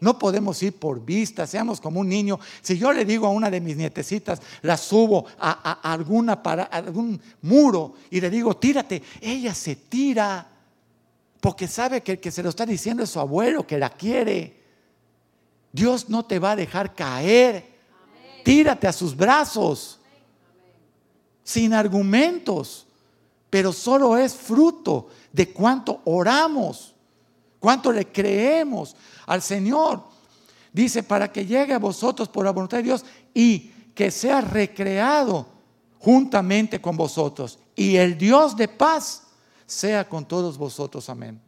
No podemos ir por vista, seamos como un niño. Si yo le digo a una de mis nietecitas, la subo a, alguna para, algún muro y le digo, tírate, ella se tira porque sabe que el que se lo está diciendo es su abuelo, que la quiere. Dios no te va a dejar caer. Tírate a sus brazos, sin argumentos, pero solo es fruto de cuánto oramos. ¿Cuánto le creemos al Señor? Dice, para que llegue a vosotros por la voluntad de Dios y que sea recreado juntamente con vosotros. Y el Dios de paz sea con todos vosotros. Amén.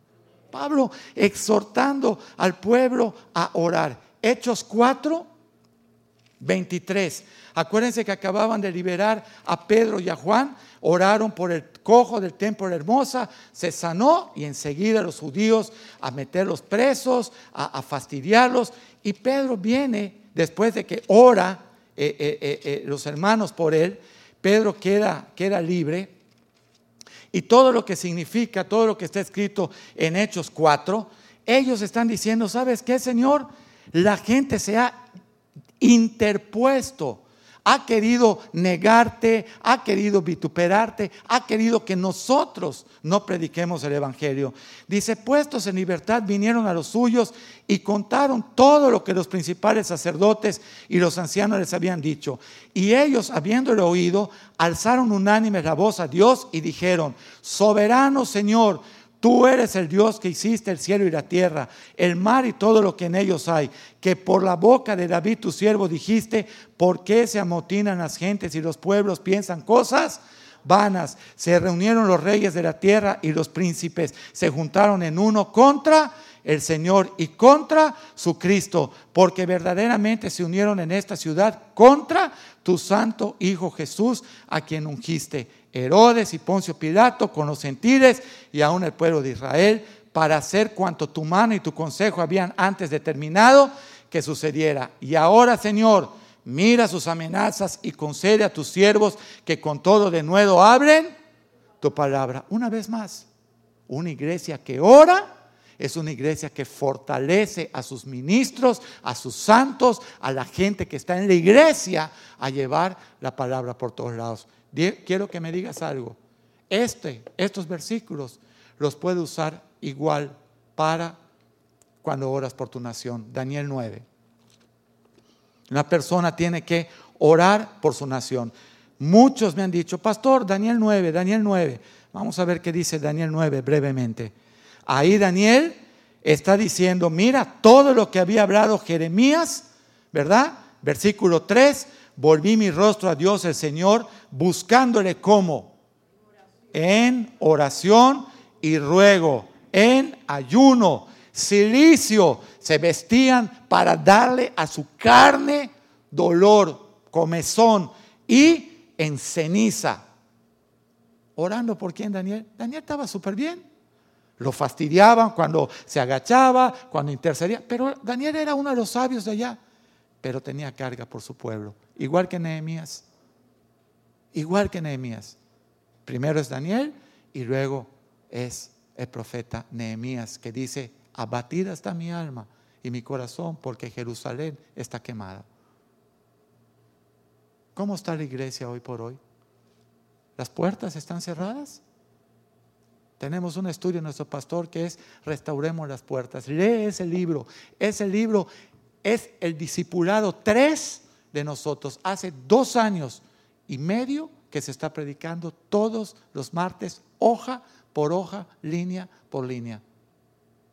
Pablo exhortando al pueblo a orar. Hechos 4, 23. Acuérdense que acababan de liberar a Pedro y a Juan oraron por el cojo del templo de Hermosa, se sanó y enseguida los judíos a meterlos presos, a, fastidiarlos. Y Pedro viene, después de que ora eh, eh, eh, los hermanos por él, Pedro queda, queda libre. Y todo lo que significa, todo lo que está escrito en Hechos 4, ellos están diciendo, ¿sabes qué, Señor? La gente se ha interpuesto ha querido negarte, ha querido vituperarte, ha querido que nosotros no prediquemos el Evangelio. Dice, puestos en libertad vinieron a los suyos y contaron todo lo que los principales sacerdotes y los ancianos les habían dicho. Y ellos, habiéndolo oído, alzaron unánimes la voz a Dios y dijeron, soberano Señor, Tú eres el Dios que hiciste el cielo y la tierra, el mar y todo lo que en ellos hay, que por la boca de David tu siervo dijiste, ¿por qué se amotinan las gentes y los pueblos piensan cosas? vanas. Se reunieron los reyes de la tierra y los príncipes se juntaron en uno contra el Señor y contra su Cristo, porque verdaderamente se unieron en esta ciudad contra tu santo Hijo Jesús, a quien ungiste. Herodes y Poncio Pilato con los gentiles y aún el pueblo de Israel para hacer cuanto tu mano y tu consejo habían antes determinado que sucediera. Y ahora, Señor, mira sus amenazas y concede a tus siervos que con todo de nuevo abren tu palabra. Una vez más, una iglesia que ora es una iglesia que fortalece a sus ministros, a sus santos, a la gente que está en la iglesia a llevar la palabra por todos lados quiero que me digas algo. Este, estos versículos los puede usar igual para cuando oras por tu nación. Daniel 9. Una persona tiene que orar por su nación. Muchos me han dicho, pastor, Daniel 9, Daniel 9. Vamos a ver qué dice Daniel 9 brevemente. Ahí Daniel está diciendo, mira, todo lo que había hablado Jeremías, ¿verdad? Versículo 3, volví mi rostro a Dios el Señor, buscándole como en oración y ruego, en ayuno, silicio, se vestían para darle a su carne dolor, comezón y en ceniza. Orando por quién, Daniel? Daniel estaba súper bien. Lo fastidiaban cuando se agachaba, cuando intercedía. Pero Daniel era uno de los sabios de allá. Pero tenía carga por su pueblo. Igual que Nehemías. Igual que Nehemías. Primero es Daniel y luego es el profeta Nehemías que dice, abatida está mi alma y mi corazón porque Jerusalén está quemada. ¿Cómo está la iglesia hoy por hoy? ¿Las puertas están cerradas? Tenemos un estudio en nuestro pastor que es Restauremos las puertas. Lee ese libro. Ese libro es el discipulado tres de nosotros. Hace dos años y medio que se está predicando todos los martes, hoja por hoja, línea por línea.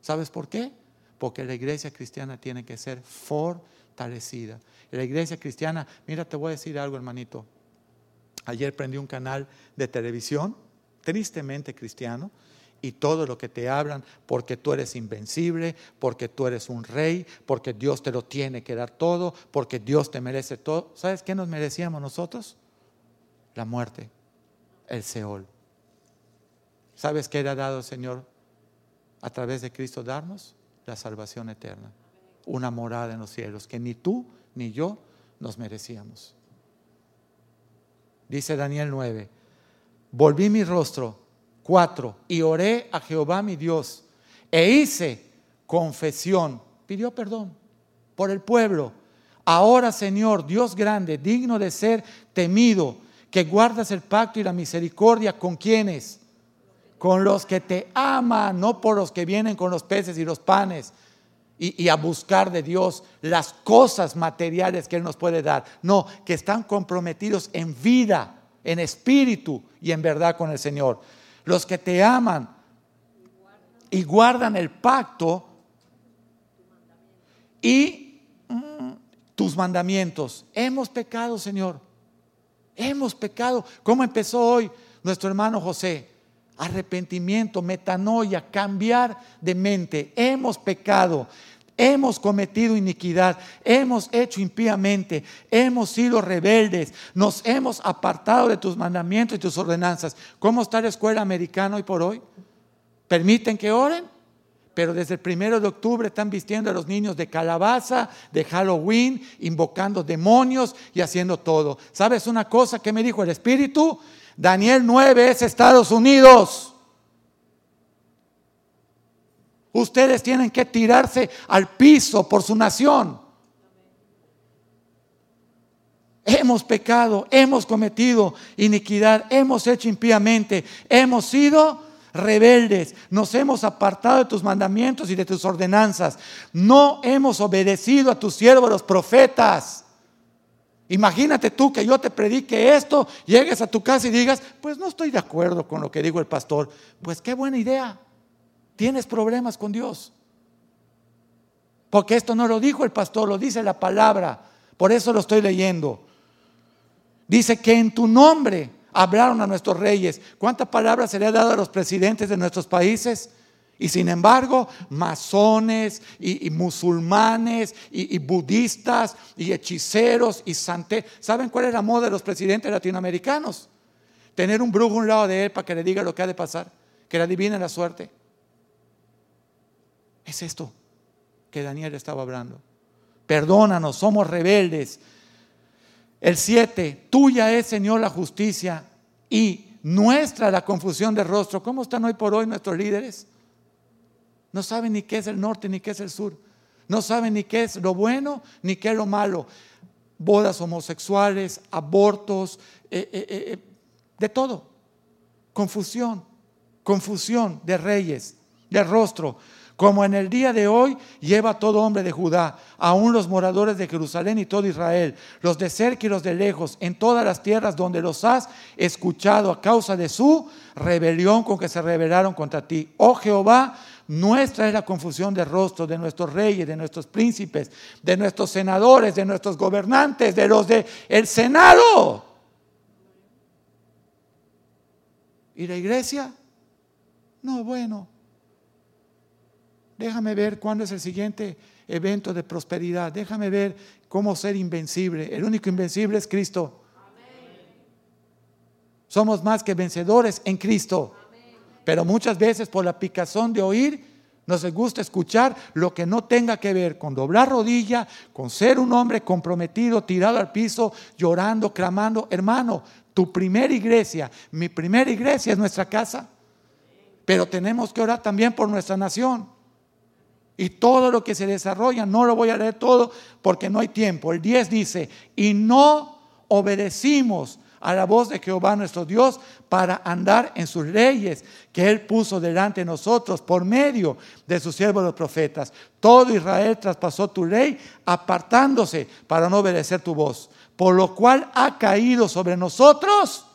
¿Sabes por qué? Porque la iglesia cristiana tiene que ser fortalecida. La iglesia cristiana, mira, te voy a decir algo, hermanito. Ayer prendí un canal de televisión tristemente cristiano, y todo lo que te hablan porque tú eres invencible, porque tú eres un rey, porque Dios te lo tiene que dar todo, porque Dios te merece todo. ¿Sabes qué nos merecíamos nosotros? La muerte, el Seol. ¿Sabes qué ha dado el Señor a través de Cristo darnos? La salvación eterna, una morada en los cielos que ni tú ni yo nos merecíamos. Dice Daniel 9 volví mi rostro, cuatro, y oré a Jehová mi Dios, e hice confesión, pidió perdón por el pueblo. Ahora, Señor, Dios grande, digno de ser temido, que guardas el pacto y la misericordia con quienes, con los que te aman, no por los que vienen con los peces y los panes. Y, y, a buscar de Dios las cosas materiales que Él nos puede dar. No, que están comprometidos en vida en espíritu y en verdad con el Señor. Los que te aman y guardan el pacto y mm, tus mandamientos. Hemos pecado, Señor. Hemos pecado. ¿Cómo empezó hoy nuestro hermano José? Arrepentimiento, metanoia, cambiar de mente. Hemos pecado. Hemos cometido iniquidad, hemos hecho impíamente, hemos sido rebeldes, nos hemos apartado de tus mandamientos y tus ordenanzas. ¿Cómo está la escuela americana hoy por hoy? ¿Permiten que oren? Pero desde el primero de octubre están vistiendo a los niños de calabaza, de Halloween, invocando demonios y haciendo todo. ¿Sabes una cosa que me dijo el Espíritu? Daniel 9 es Estados Unidos. Ustedes tienen que tirarse al piso por su nación. Hemos pecado, hemos cometido iniquidad, hemos hecho impíamente, hemos sido rebeldes, nos hemos apartado de tus mandamientos y de tus ordenanzas, no hemos obedecido a tus siervos los profetas. Imagínate tú que yo te predique esto, llegues a tu casa y digas, pues no estoy de acuerdo con lo que dijo el pastor. Pues qué buena idea. Tienes problemas con Dios. Porque esto no lo dijo el pastor, lo dice la palabra. Por eso lo estoy leyendo. Dice que en tu nombre hablaron a nuestros reyes. ¿Cuántas palabras se le ha dado a los presidentes de nuestros países? Y sin embargo, masones y, musulmanes y, budistas y hechiceros y santé. ¿Saben cuál es la moda de los presidentes latinoamericanos? Tener un brujo a un lado de él para que le diga lo que ha de pasar, que le adivine la suerte. Es esto que Daniel estaba hablando. Perdónanos, somos rebeldes. El 7, tuya es, Señor, la justicia y nuestra la confusión de rostro. ¿Cómo están hoy por hoy nuestros líderes? No saben ni qué es el norte ni qué es el sur. No saben ni qué es lo bueno ni qué es lo malo. Bodas homosexuales, abortos, eh, eh, eh, de todo. Confusión, confusión de reyes, de rostro como en el día de hoy lleva todo hombre de Judá, aún los moradores de Jerusalén y todo Israel, los de cerca y los de lejos, en todas las tierras donde los has escuchado a causa de su rebelión con que se rebelaron contra ti. Oh Jehová, nuestra es la confusión de rostro de nuestros reyes, de nuestros príncipes, de nuestros senadores, de nuestros gobernantes, de los del el Senado. ¿Y la iglesia? No, bueno, Déjame ver cuándo es el siguiente evento de prosperidad. Déjame ver cómo ser invencible. El único invencible es Cristo. Somos más que vencedores en Cristo. Pero muchas veces por la picazón de oír, nos gusta escuchar lo que no tenga que ver con doblar rodilla, con ser un hombre comprometido, tirado al piso, llorando, clamando. Hermano, tu primera iglesia, mi primera iglesia es nuestra casa. Pero tenemos que orar también por nuestra nación. Y todo lo que se desarrolla, no lo voy a leer todo porque no hay tiempo. El 10 dice, y no obedecimos a la voz de Jehová nuestro Dios para andar en sus leyes que Él puso delante de nosotros por medio de sus siervos los profetas. Todo Israel traspasó tu ley apartándose para no obedecer tu voz, por lo cual ha caído sobre nosotros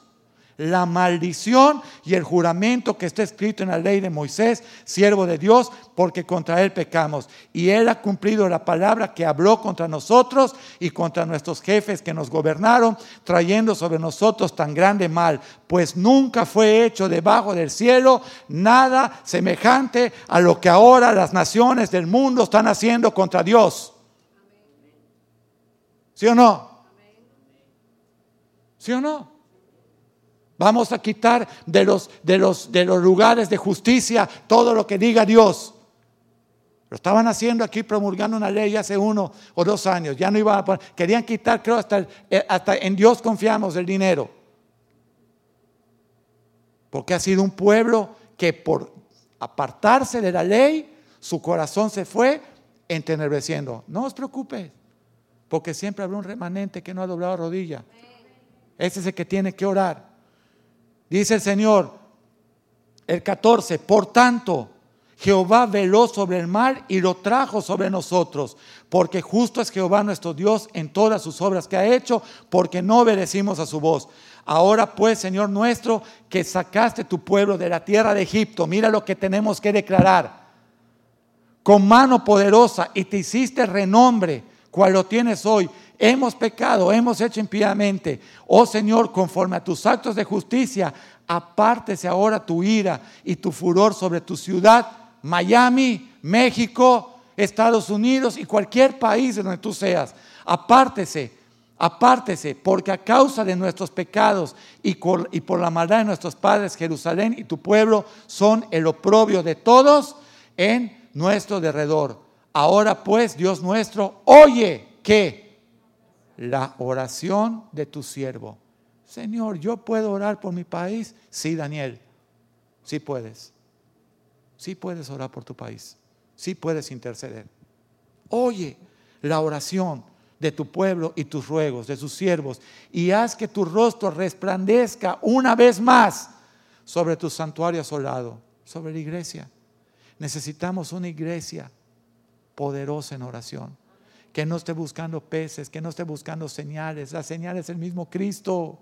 la maldición y el juramento que está escrito en la ley de Moisés, siervo de Dios, porque contra él pecamos. Y él ha cumplido la palabra que habló contra nosotros y contra nuestros jefes que nos gobernaron, trayendo sobre nosotros tan grande mal, pues nunca fue hecho debajo del cielo nada semejante a lo que ahora las naciones del mundo están haciendo contra Dios. ¿Sí o no? ¿Sí o no? Vamos a quitar de los, de los, de los lugares de justicia todo lo que diga Dios. Lo estaban haciendo aquí promulgando una ley hace uno o dos años. Ya no iban a poner, querían quitar, creo, hasta, eh, hasta en Dios confiamos el dinero. Porque ha sido un pueblo que por apartarse de la ley, su corazón se fue entenebreciendo. No os preocupes, porque siempre habrá un remanente que no ha doblado rodilla. Ese es el que tiene que orar. Dice el Señor, el 14, por tanto, Jehová veló sobre el mar y lo trajo sobre nosotros, porque justo es Jehová nuestro Dios en todas sus obras que ha hecho, porque no obedecimos a su voz. Ahora pues, Señor nuestro, que sacaste tu pueblo de la tierra de Egipto, mira lo que tenemos que declarar. Con mano poderosa y te hiciste renombre, cual lo tienes hoy hemos pecado, hemos hecho impiamente. Oh Señor, conforme a tus actos de justicia, apártese ahora tu ira y tu furor sobre tu ciudad, Miami, México, Estados Unidos y cualquier país donde tú seas. Apártese, apártese, porque a causa de nuestros pecados y por la maldad de nuestros padres, Jerusalén y tu pueblo son el oprobio de todos en nuestro derredor. Ahora pues, Dios nuestro, oye que la oración de tu siervo. Señor, ¿yo puedo orar por mi país? Sí, Daniel, sí puedes. Sí puedes orar por tu país. Sí puedes interceder. Oye la oración de tu pueblo y tus ruegos, de sus siervos, y haz que tu rostro resplandezca una vez más sobre tu santuario asolado, sobre la iglesia. Necesitamos una iglesia poderosa en oración que no esté buscando peces, que no esté buscando señales. La señal es el mismo Cristo.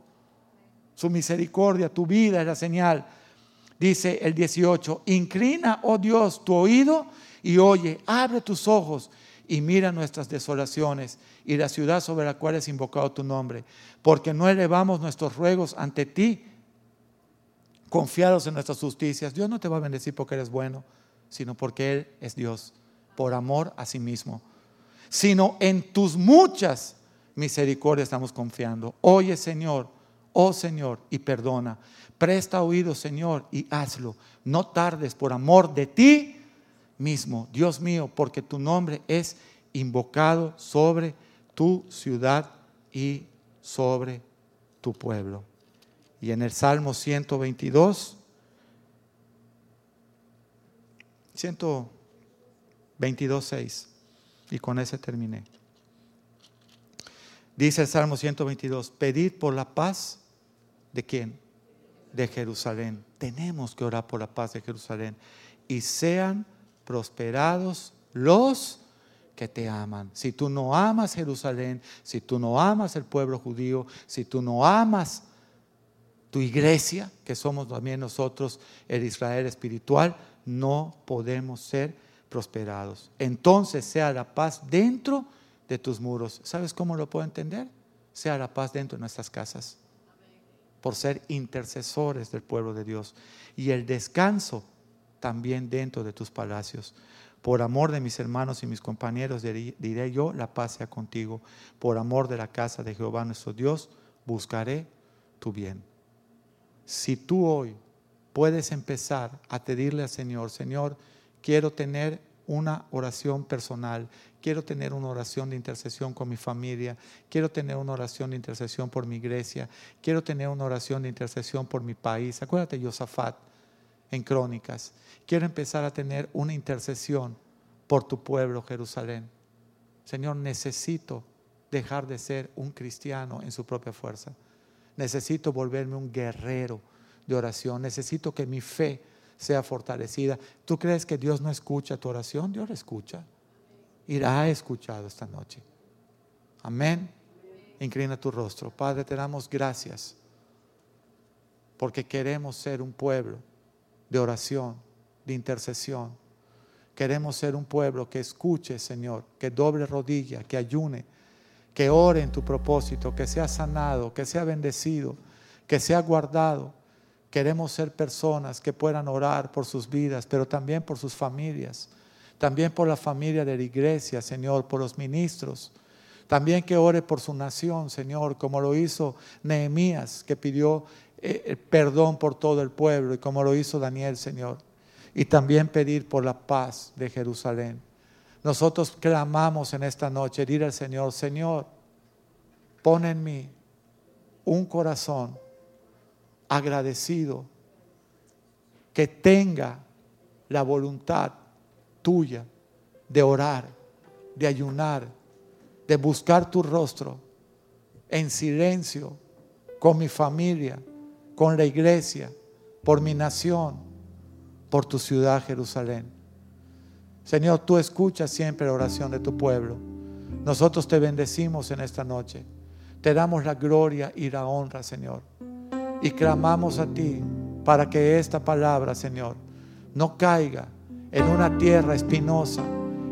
Su misericordia, tu vida es la señal. Dice el 18, inclina, oh Dios, tu oído y oye, abre tus ojos y mira nuestras desolaciones y la ciudad sobre la cual es invocado tu nombre, porque no elevamos nuestros ruegos ante ti, confiados en nuestras justicias. Dios no te va a bendecir porque eres bueno, sino porque Él es Dios, por amor a sí mismo sino en tus muchas misericordias estamos confiando. Oye Señor, oh Señor, y perdona. Presta oído Señor y hazlo. No tardes por amor de ti mismo, Dios mío, porque tu nombre es invocado sobre tu ciudad y sobre tu pueblo. Y en el Salmo 122, 122, 6. Y con ese terminé. Dice el Salmo 122, pedid por la paz de quién? De Jerusalén. Tenemos que orar por la paz de Jerusalén. Y sean prosperados los que te aman. Si tú no amas Jerusalén, si tú no amas el pueblo judío, si tú no amas tu iglesia, que somos también nosotros el Israel espiritual, no podemos ser prosperados. Entonces sea la paz dentro de tus muros. ¿Sabes cómo lo puedo entender? Sea la paz dentro de nuestras casas. Por ser intercesores del pueblo de Dios. Y el descanso también dentro de tus palacios. Por amor de mis hermanos y mis compañeros diré yo, la paz sea contigo. Por amor de la casa de Jehová nuestro Dios, buscaré tu bien. Si tú hoy puedes empezar a pedirle al Señor, Señor, quiero tener una oración personal, quiero tener una oración de intercesión con mi familia, quiero tener una oración de intercesión por mi iglesia, quiero tener una oración de intercesión por mi país. Acuérdate, Josafat, en Crónicas, quiero empezar a tener una intercesión por tu pueblo, Jerusalén. Señor, necesito dejar de ser un cristiano en su propia fuerza. Necesito volverme un guerrero de oración. Necesito que mi fe sea fortalecida. ¿Tú crees que Dios no escucha tu oración? Dios la escucha. Irá ha escuchado esta noche. Amén. Inclina tu rostro. Padre, te damos gracias porque queremos ser un pueblo de oración, de intercesión. Queremos ser un pueblo que escuche, Señor, que doble rodilla, que ayune, que ore en tu propósito, que sea sanado, que sea bendecido, que sea guardado. Queremos ser personas que puedan orar por sus vidas, pero también por sus familias, también por la familia de la iglesia, Señor, por los ministros. También que ore por su nación, Señor, como lo hizo Nehemías, que pidió eh, perdón por todo el pueblo, y como lo hizo Daniel, Señor. Y también pedir por la paz de Jerusalén. Nosotros clamamos en esta noche, dir al Señor, Señor, pon en mí un corazón agradecido que tenga la voluntad tuya de orar, de ayunar, de buscar tu rostro en silencio con mi familia, con la iglesia, por mi nación, por tu ciudad Jerusalén. Señor, tú escuchas siempre la oración de tu pueblo. Nosotros te bendecimos en esta noche. Te damos la gloria y la honra, Señor. Y clamamos a ti para que esta palabra, Señor, no caiga en una tierra espinosa,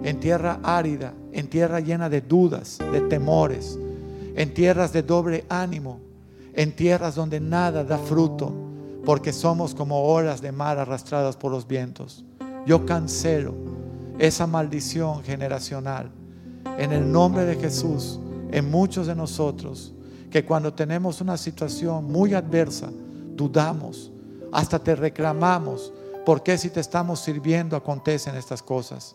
en tierra árida, en tierra llena de dudas, de temores, en tierras de doble ánimo, en tierras donde nada da fruto, porque somos como olas de mar arrastradas por los vientos. Yo cancelo esa maldición generacional. En el nombre de Jesús, en muchos de nosotros, que cuando tenemos una situación muy adversa, dudamos, hasta te reclamamos, ¿por qué si te estamos sirviendo acontecen estas cosas?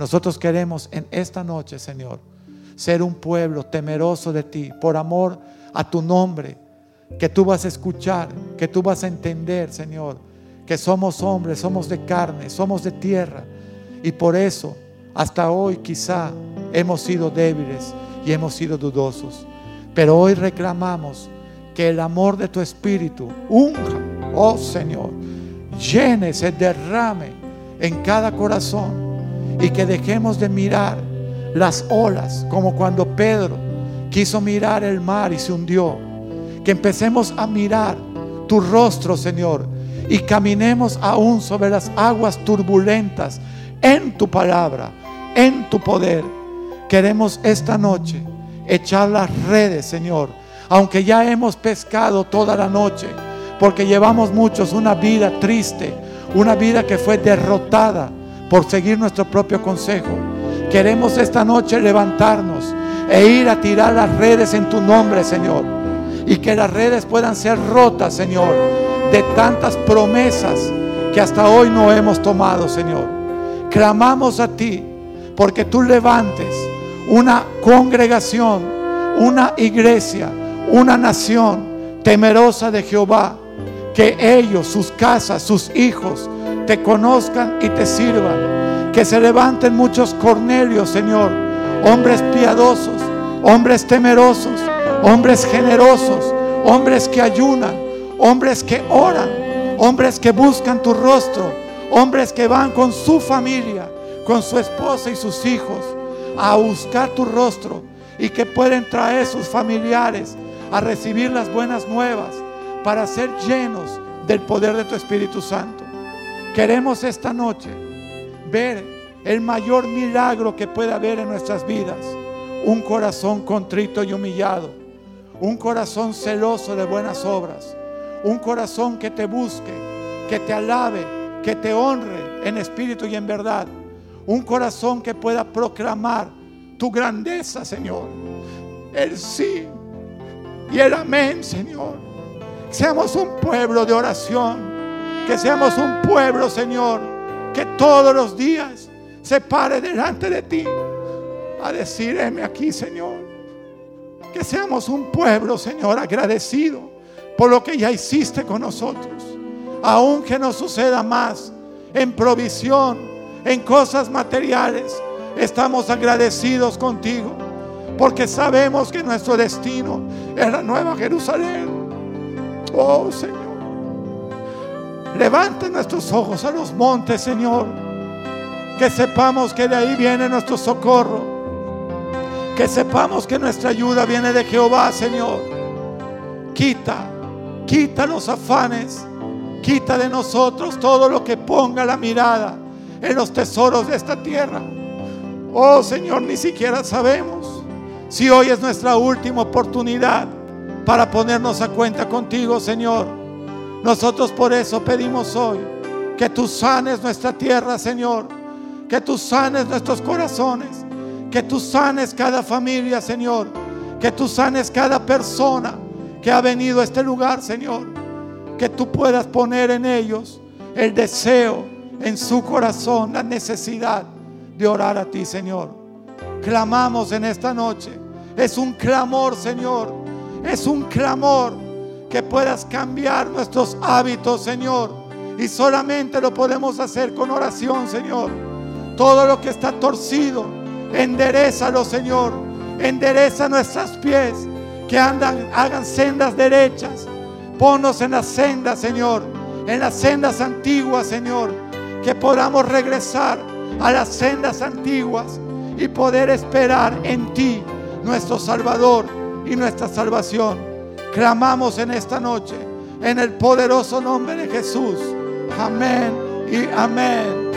Nosotros queremos en esta noche, Señor, ser un pueblo temeroso de ti, por amor a tu nombre, que tú vas a escuchar, que tú vas a entender, Señor, que somos hombres, somos de carne, somos de tierra y por eso, hasta hoy quizá hemos sido débiles y hemos sido dudosos. Pero hoy reclamamos que el amor de tu Espíritu unja, oh Señor, llene, se derrame en cada corazón y que dejemos de mirar las olas como cuando Pedro quiso mirar el mar y se hundió. Que empecemos a mirar tu rostro, Señor, y caminemos aún sobre las aguas turbulentas en tu palabra, en tu poder. Queremos esta noche echar las redes, Señor, aunque ya hemos pescado toda la noche, porque llevamos muchos una vida triste, una vida que fue derrotada por seguir nuestro propio consejo. Queremos esta noche levantarnos e ir a tirar las redes en tu nombre, Señor. Y que las redes puedan ser rotas, Señor, de tantas promesas que hasta hoy no hemos tomado, Señor. Clamamos a ti porque tú levantes una congregación, una iglesia, una nación temerosa de Jehová. Que ellos, sus casas, sus hijos, te conozcan y te sirvan. Que se levanten muchos Cornelios, Señor. Hombres piadosos, hombres temerosos, hombres generosos, hombres que ayunan, hombres que oran, hombres que buscan tu rostro Hombres que van con su familia, con su esposa y sus hijos a buscar tu rostro y que pueden traer sus familiares a recibir las buenas nuevas para ser llenos del poder de tu Espíritu Santo. Queremos esta noche ver el mayor milagro que puede haber en nuestras vidas. Un corazón contrito y humillado. Un corazón celoso de buenas obras. Un corazón que te busque, que te alabe, que te honre en espíritu y en verdad. Un corazón que pueda proclamar tu grandeza, Señor. El sí y el amén, Señor. Seamos un pueblo de oración. Que seamos un pueblo, Señor, que todos los días se pare delante de ti a decir, heme aquí, Señor. Que seamos un pueblo, Señor, agradecido por lo que ya hiciste con nosotros. Aun que no suceda más en provisión, en cosas materiales, estamos agradecidos contigo. Porque sabemos que nuestro destino es la nueva Jerusalén. Oh Señor. Levanta nuestros ojos a los montes, Señor. Que sepamos que de ahí viene nuestro socorro. Que sepamos que nuestra ayuda viene de Jehová, Señor. Quita, quita los afanes. Quita de nosotros todo lo que ponga la mirada en los tesoros de esta tierra. Oh Señor, ni siquiera sabemos si hoy es nuestra última oportunidad para ponernos a cuenta contigo, Señor. Nosotros por eso pedimos hoy que tú sanes nuestra tierra, Señor. Que tú sanes nuestros corazones. Que tú sanes cada familia, Señor. Que tú sanes cada persona que ha venido a este lugar, Señor. Que tú puedas poner en ellos el deseo, en su corazón, la necesidad de orar a ti, Señor. Clamamos en esta noche. Es un clamor, Señor. Es un clamor que puedas cambiar nuestros hábitos, Señor. Y solamente lo podemos hacer con oración, Señor. Todo lo que está torcido, enderezalo, Señor. Endereza nuestros pies, que andan, hagan sendas derechas. Ponnos en las sendas, Señor. En las sendas antiguas, Señor. Que podamos regresar a las sendas antiguas y poder esperar en ti, nuestro Salvador y nuestra salvación. Clamamos en esta noche en el poderoso nombre de Jesús. Amén y amén.